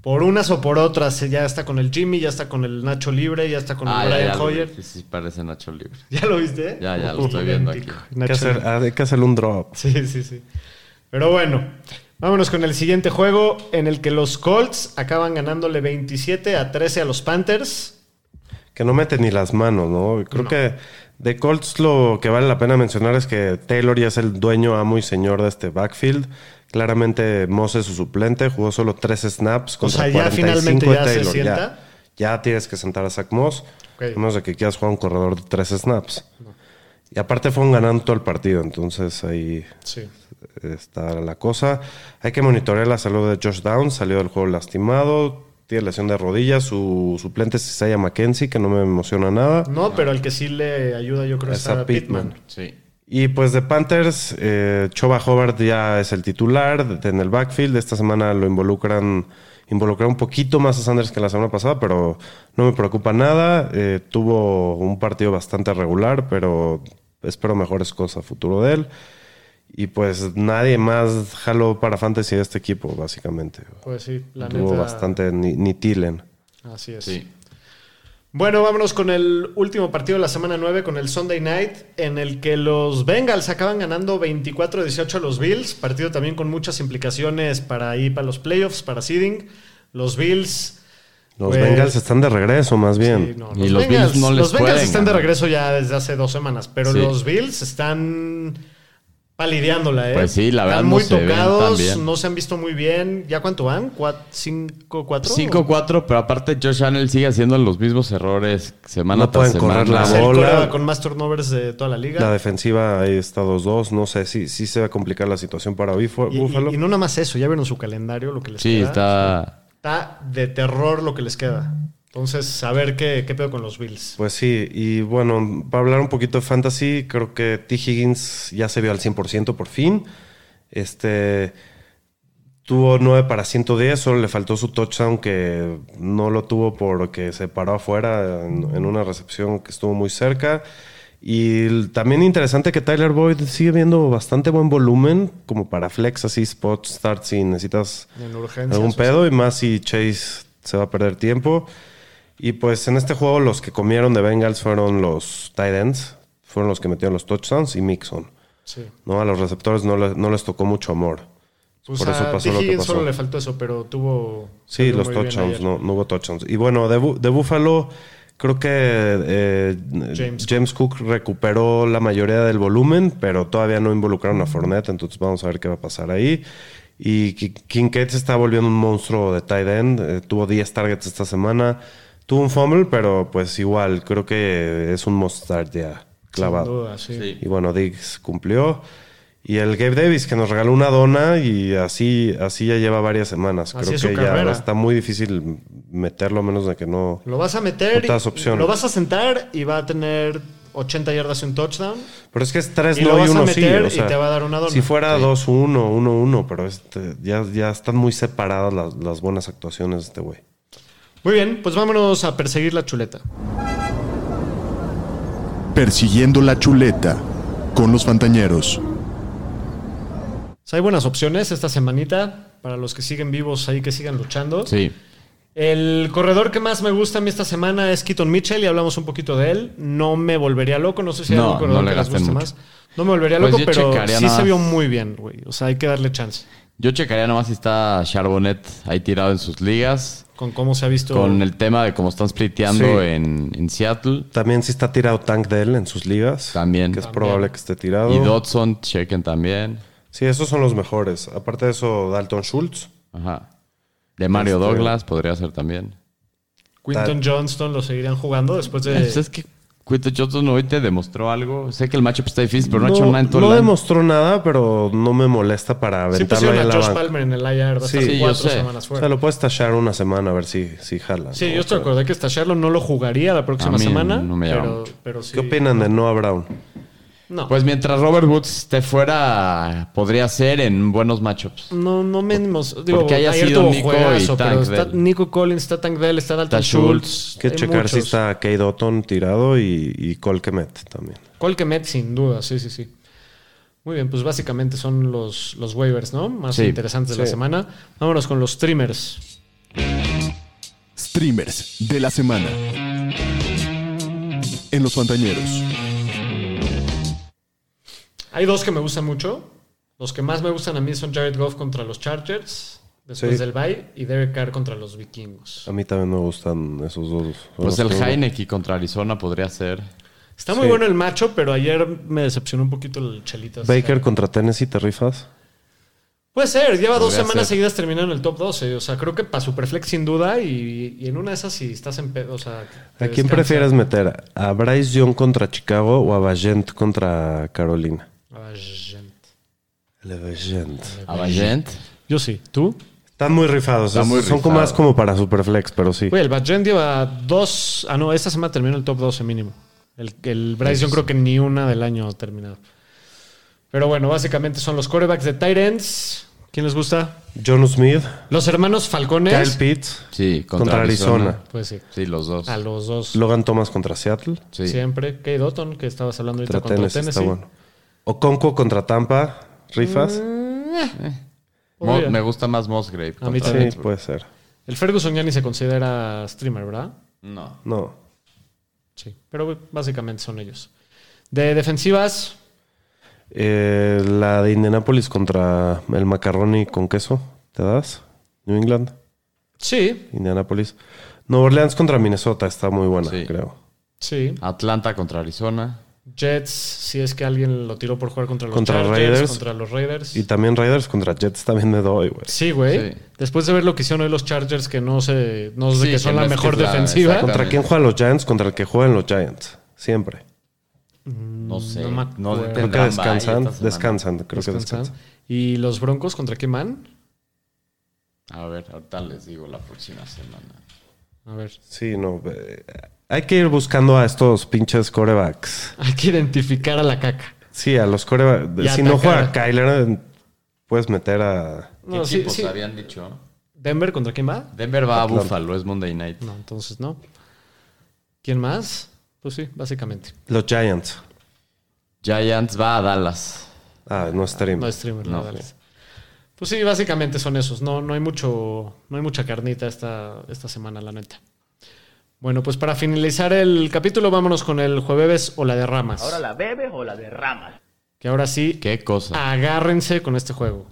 Por unas o por otras, ya está con el Jimmy, ya está con el Nacho Libre, ya está con Ah, el ya, Brian ya. Hoyer. Sí, sí, parece Nacho Libre. ¿Ya lo viste? Ya, ya lo estoy viendo aquí. Hay que, hacer, hay que hacerle un drop. Sí, sí, sí. Pero bueno, vámonos con el siguiente juego en el que los Colts acaban ganándole 27 a 13 a los Panthers. Que no mete ni las manos, ¿no? Creo que de Colts lo que vale la pena mencionar es que Taylor ya es el dueño, amo y señor de este backfield. Claramente Mose, su suplente, jugó solo tres snaps contra sea, ya 45 finalmente ya se sienta. Ya, ya tienes que sentar a Zach Moss, Ok. a menos de que quieras jugar un corredor de tres snaps. Y aparte fueron ganando todo el partido, entonces ahí Sí. está la cosa. Hay que monitorear la salud de Josh Downs, salió del juego lastimado, tiene lesión de rodilla, su suplente es Isaiah McKenzie, que no me emociona nada. No, pero el que sí le ayuda yo creo es Es a a Pittman. Pittman. Sí. Y pues de Panthers, eh, Choba Hobart ya es el titular en el backfield. Esta semana lo involucran, involucran un poquito más a Sanders que la semana pasada, pero no me preocupa nada. Eh, tuvo un partido bastante regular, pero espero mejores cosas a futuro de él. Y pues nadie más jaló para fantasy de este equipo, básicamente. Pues sí, la Tuvo neta. bastante, ni, ni Thielen. Así es. Sí. Bueno, vámonos con el último partido de la semana 9, con el Sunday Night, en el que los Bengals acaban ganando 24-18 a los Bills. Partido también con muchas implicaciones para ir para los playoffs, para seeding. Los Bills. Los pues, Bengals están de regreso, más bien. sí, no, Y los Bills no les los Bengals pueden están de regreso ya desde hace dos semanas, pero Sí. los Bills están palideándola, ¿eh? Pues sí, la verdad Están no muy se ven tan tocados, no se han visto muy bien. ¿Ya cuánto van? ¿Cuat- ¿Cinco-cuatro? 5-4, pero aparte Josh Allen sigue haciendo los mismos errores semana No tras pueden correr semana. la bola. con más turnovers de toda la liga. La defensiva ahí está 2-2. No sé si sí se va a complicar la situación para Bifo- Y, y- Buffalo. y no nada más eso, ya vieron su calendario, lo que les Sí, queda. está... Está de terror lo que les queda. Entonces, a ver qué, qué pedo con los Bills. Pues sí, y bueno, para hablar un poquito de fantasy, creo que T. Higgins ya se vio al 100% por fin. Este tuvo 9 para 110, solo le faltó su touchdown que no lo tuvo porque se paró afuera en, en una recepción que estuvo muy cerca. Y también interesante que Tyler Boyd sigue viendo bastante buen volumen, como para flex, así spot start si necesitas algún pedo y más si Chase se va a perder tiempo. Y pues en este juego los que comieron de Bengals fueron los tight ends, fueron los que metieron los touchdowns y Mixon. Sí. ¿no? A los receptores no, le- no les tocó mucho amor. Pues Por eso pasó lo que pasó. solo le faltó eso, pero tuvo. Sí, los touchdowns, no, no hubo touchdowns. Y bueno, de, de Buffalo, creo que eh, James James, Cook recuperó la mayoría del volumen, pero todavía no involucraron a Fournette, entonces vamos a ver qué va a pasar ahí. Y Ki- Kincaid se está volviendo un monstruo de tight end, eh, tuvo 10 targets esta semana, tuvo un fumble, pero pues igual, creo que es un must start ya Sin clavado. duda, sí. Sí. Y bueno, Diggs cumplió. Y el Gabe Davis que nos regaló una dona y así, así ya lleva varias semanas. Así Creo es su que ya carrera. está muy difícil meterlo a menos de que no. Lo vas a meter, Otras y- opciones. lo vas a sentar y va a tener 80 yardas y un touchdown. Pero es que es 3 Y lo no y vas a 1 meter sí. y te va a dar una dona. Si fuera 2-1, 1-1, pero este, ya, ya están muy separadas las, las buenas actuaciones de este güey. Muy bien, pues vámonos a perseguir la chuleta. Persiguiendo la chuleta con los Fantañeros. O sea, hay buenas opciones esta semanita para los que siguen vivos ahí, que sigan luchando. Sí. El corredor que más me gusta a mí esta semana es Keaton Mitchell y hablamos un poquito de él. No me volvería loco, no sé si hay No, algún corredor no le que les guste mucho. más. No me volvería Pues loco, pero sí nada se vio muy bien, güey. O sea, hay que darle chance. Yo checaría nomás si está Charbonnet ahí tirado en sus ligas. Con cómo se ha visto. Con el tema de cómo están spliteando Sí. en, en Seattle. También si está tirado Tank Dell en sus ligas. También. Que es También. probable que esté tirado. Y Dodson, chequen también. Sí, esos son los mejores. Aparte de eso, Dalton Schultz. Ajá. De Mario Este- Douglas podría ser también. Quinton Johnston lo seguirían jugando después de. Pues es que Quinton Johnson hoy te demostró algo. Sé que el matchup está difícil, pero no, ha hecho nada en todo no el año. demostró nada, pero no me molesta para Sí aventarlo pusieron ahí a la Josh banca. Palmer en el IR. Sí, sí, yo cuatro sé. semanas O fuera. sea, lo puedes tachar una semana a ver si, si jala. Sí, ¿no? yo estoy de acuerdo. Que estallarlo. No lo jugaría la próxima A mí semana. no me llama pero, pero sí. ¿Qué opinan de Noah Brown? No. Pues mientras Robert Woods esté fuera, podría ser en buenos matchups. No, no menos. Digo, Porque haya ayer sido tuvo Nico juegazo, y pero Tank está Dell. Nico Collins, está Tank Dell, está Dalton Está Schultz. Schultz. Hay que checar si muchos. está Kate Otton tirado y, y Cole Kemet también. Colquemet, sin duda, sí, sí, sí. Muy bien, pues básicamente son los, los waivers, ¿no? Más Sí, interesantes de la sí. semana. Vámonos con los streamers. Streamers de la semana. En los Fantañeros. Hay dos que me gustan mucho. Los que más me gustan a mí son Jared Goff contra los Chargers, después Sí. del bye, y Derek Carr contra los vikingos. A mí también me gustan esos dos. Pues el Heineken contra Arizona podría ser. Está muy Sí. bueno el macho, pero ayer me decepcionó un poquito el Chelitas. Baker contra Tennessee, ¿te rifas? Puede ser, lleva dos semanas ser. seguidas terminando en el top 12. O sea, creo que para Superflex sin duda. Y, y en una de esas, si estás en pedo, o sea. ¿A quién descansa. prefieres meter? ¿A Bryce Young contra Chicago o a Vagent contra Carolina? Gente. El Vagent. Avagent. Yo sí. ¿Tú? Están muy rifados. Está es- muy son como rifado. más como para Superflex, pero sí. Oye, el Badgen lleva dos. Ah, no, esta semana terminó el top 12 mínimo. El, el Bryce, yo creo que ni una del año ha terminado. Pero bueno, básicamente son los corebacks de Titans. ¿Quién les gusta? John Smith, Los hermanos Falcones. Kyle Pitts Sí, contra, contra, Arizona. Pues sí. Sí, los dos. A los dos. Logan Thomas contra Seattle. Sí. Siempre. Kate Dotton, que estabas hablando ahorita Contra contra Tennessee, Tennessee. está bueno. Oconco contra Tampa. ¿Rifas? Mo- Podría. me gusta más Musgrave. A mí contra sí, Pittsburgh. puede ser. El Ferguson ya ni se considera streamer, ¿verdad? No. No. Sí. Pero básicamente son ellos. De defensivas, Eh, la de Indianapolis contra el macarroni con queso. ¿Te das? New England. sí. Indianapolis. Nueva Orleans contra Minnesota está muy buena, Sí. creo. Sí. Atlanta contra Arizona. Jets, si es que alguien lo tiró por jugar contra los Contra Chargers, Raiders. contra los Raiders. Y también Raiders contra Jets también me doy, güey. Sí, güey. Sí. Después de ver lo que hicieron hoy los Chargers, que no sé, no sé Sí, que son que la mejor es defensiva. ¿Contra quién juegan los Giants? Contra el que juegan los Giants. Siempre. No sé. acuerdo. No, Creo que descansan. Descansan, creo que Descansan. descansan. ¿Y los Broncos contra quién van? A ver, ahorita les digo la próxima semana. A ver. Sí, no. hay que ir buscando a estos pinches corebacks. Hay que identificar a la caca. Sí, a los corebacks. Y Si no juega Kyler, puedes meter a. ¿Qué No, sí, equipos sí. habían dicho? ¿Denver contra quién va? Denver va a. Buffalo, es Monday Night. No, entonces no. ¿Quién más? Pues sí, básicamente. Los Giants. Giants va a Dallas. Ah, no stream. No streamer, no. No. dale. Pues sí, básicamente son esos. No, no hay mucho, no hay mucha carnita esta, esta semana, la neta. Bueno, pues para finalizar el capítulo, vámonos con el jueves o la de ramas. Ahora la bebes o la derramas. Que ahora sí, Qué cosa. agárrense con este juego.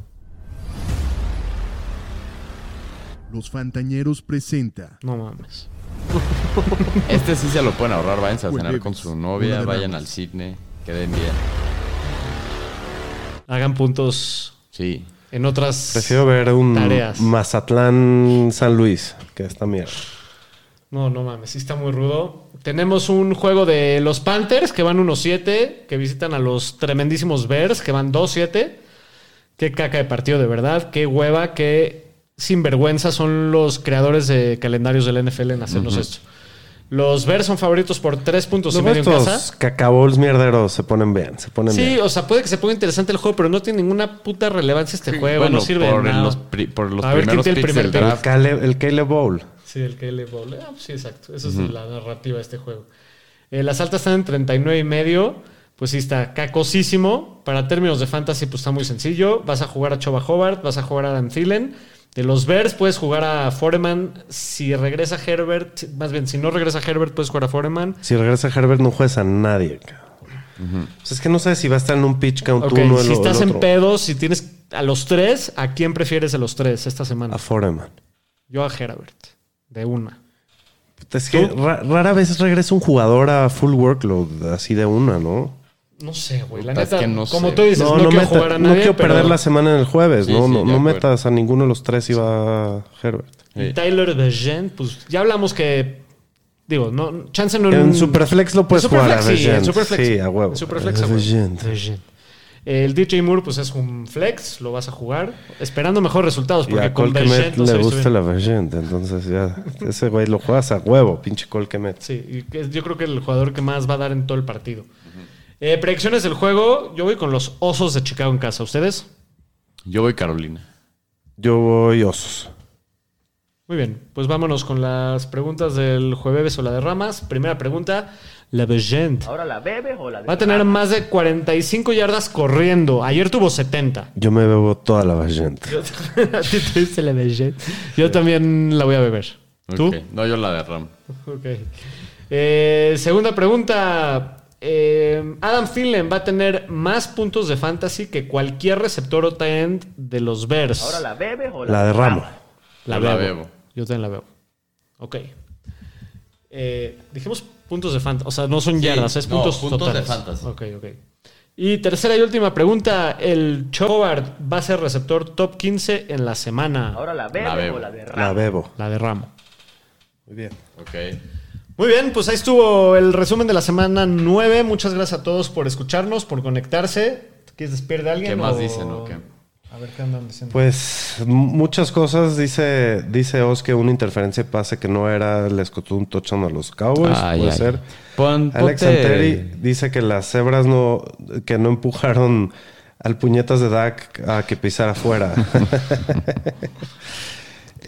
Los Fantañeros presenta No mames. Este sí se lo pueden ahorrar. Váyanse a cenar con su novia, vayan al cine, queden bien. Hagan puntos Sí. En otras. Prefiero ver un Tareas. Mazatlán San Luis que esta mierda. No, no mames, sí está muy rudo. Tenemos un juego de los Panthers que van 1-7, que visitan a los tremendísimos Bears que van 2-7. Qué caca de partido, de verdad. Qué hueva, qué sinvergüenza son los creadores de calendarios del NFL en hacernos esto. Los Bears son favoritos por 3 puntos y medio en casa. cacabols mierderos se ponen bien, se ponen Sí, bien. o sea, puede que se ponga interesante el juego, pero no tiene ninguna puta relevancia este juego. bueno, no sirve por de nada. los, pri- por los A ver, ¿quién primeros tiene el picks primer del pick? El draft. Caleb, el Caleb Bowl. Sí, el KL Bowl. Ah, pues sí, exacto. Esa es la narrativa de este juego. Eh, las altas están en 39 y medio. Pues sí, está cacosísimo. Para términos de fantasy, pues está muy sencillo. Vas a jugar a Choba Hobart, vas a jugar a Adam Thielen. De los Bears puedes jugar a Foreman. Si regresa Herbert, más bien, si no regresa Herbert, puedes jugar a Foreman. Si regresa Herbert, no juegas a nadie. O sea, es que no sabes si va a estar en un pitch count Ok, uno el, si estás el en otro. pedos, si tienes a los tres, ¿a quién prefieres de los tres esta semana? A Foreman. Yo a Herbert. De una. Puta, Es que ra- rara vez regresa un jugador a full workload, así de una, ¿no? No sé, güey. La es neta, que no como sé. tú dices, no, quiero meta- jugar a no nadie. quiero pero- perder la semana en el jueves, Sí, ¿no? sí, no no metas a ninguno de los tres y va Herbert. Y Sí. Tyler Begent, pues ya hablamos que. Digo, no, chance no. En Superflex lo puedes jugar a Superflex, sí, en Begent. Superflex. Sí, a huevo. En Superflex, a huevo. El DJ Moore, pues es un flex, lo vas a jugar, esperando mejores resultados, Y porque a con Colquemet no le gusta la Begent, entonces ya. Ese güey lo juegas a huevo, pinche Colquemet. Sí, y es- yo creo que el jugador que más va a dar en todo el partido. Eh, predicciones del juego, yo voy con los Osos de Chicago en casa. ¿Ustedes? Yo voy Carolina. Yo voy osos. Muy bien, pues vámonos con las preguntas del jueves o la de ramas. Primera pregunta, la Begent. Ahora la bebes o la Va a tener más de 45 yardas corriendo. Ayer tuvo 70. Yo me bebo toda la Begent. Yo, a ti te dice la Begent. Yo también la voy a beber. ¿Tú? Ok. No, yo la derramo. Ok. Eh, segunda pregunta. Eh, Adam Thielen va a tener más puntos de fantasy que cualquier receptor o end de los Bears. Ahora la bebes o la, La derramo. La Yo la bebo. bebo. Yo también la veo. Ok. Eh, dijimos puntos de fantasy. O sea, no son Sí, yardas, es no, puntos, puntos de totales. fantasy. Ok, ok. Y tercera y última pregunta. El Chobard va a ser receptor top 15 en la semana. Ahora la bebes bebo. o la La derramas. bebo. La de Ramo. Muy bien. Ok. Muy bien, pues ahí estuvo el resumen de la semana 9. Muchas gracias a todos por escucharnos, por conectarse. ¿Quieres despedir de alguien? ¿Qué más o- dicen o qué? A ver qué andan diciendo. Pues muchas cosas. Dice, dice Oz que una interferencia de pase que no era, les costó un touchdown a los Cowboys. Ay, puede ay. ser. Pon- Alex Anteri dice que las cebras no, que no empujaron al puñetas de Dak a que pisara afuera.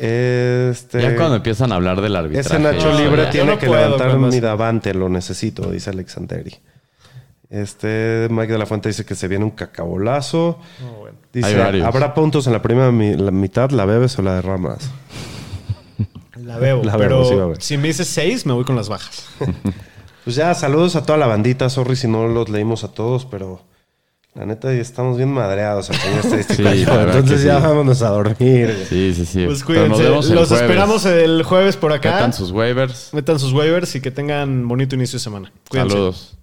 este, Ya cuando empiezan a hablar del arbitraje. ese Nacho No, Libre ya, tiene no que puedo levantar mi davante, lo necesito, dice Alex Anteri. Este Mike de la Fuente dice que se viene un cacabolazo. Bueno. Dice. ¿habrá puntos en la primera mi- la mitad? ¿La bebes o la derramas? La veo, La pero veo, sí, va a ver. si me dices 6, me voy con las bajas. Pues ya, saludos a toda la bandita. Sorry si no los leímos a todos, pero la neta ya estamos bien madreados aquí en este Sí, Entonces ya sí. vámonos a dormir. Sí, sí, sí. Pues Pero nos cuídense. vemos el Los jueves. esperamos el jueves por acá. Metan sus waivers. Metan sus waivers y que tengan bonito inicio de semana. Cuídense. Saludos.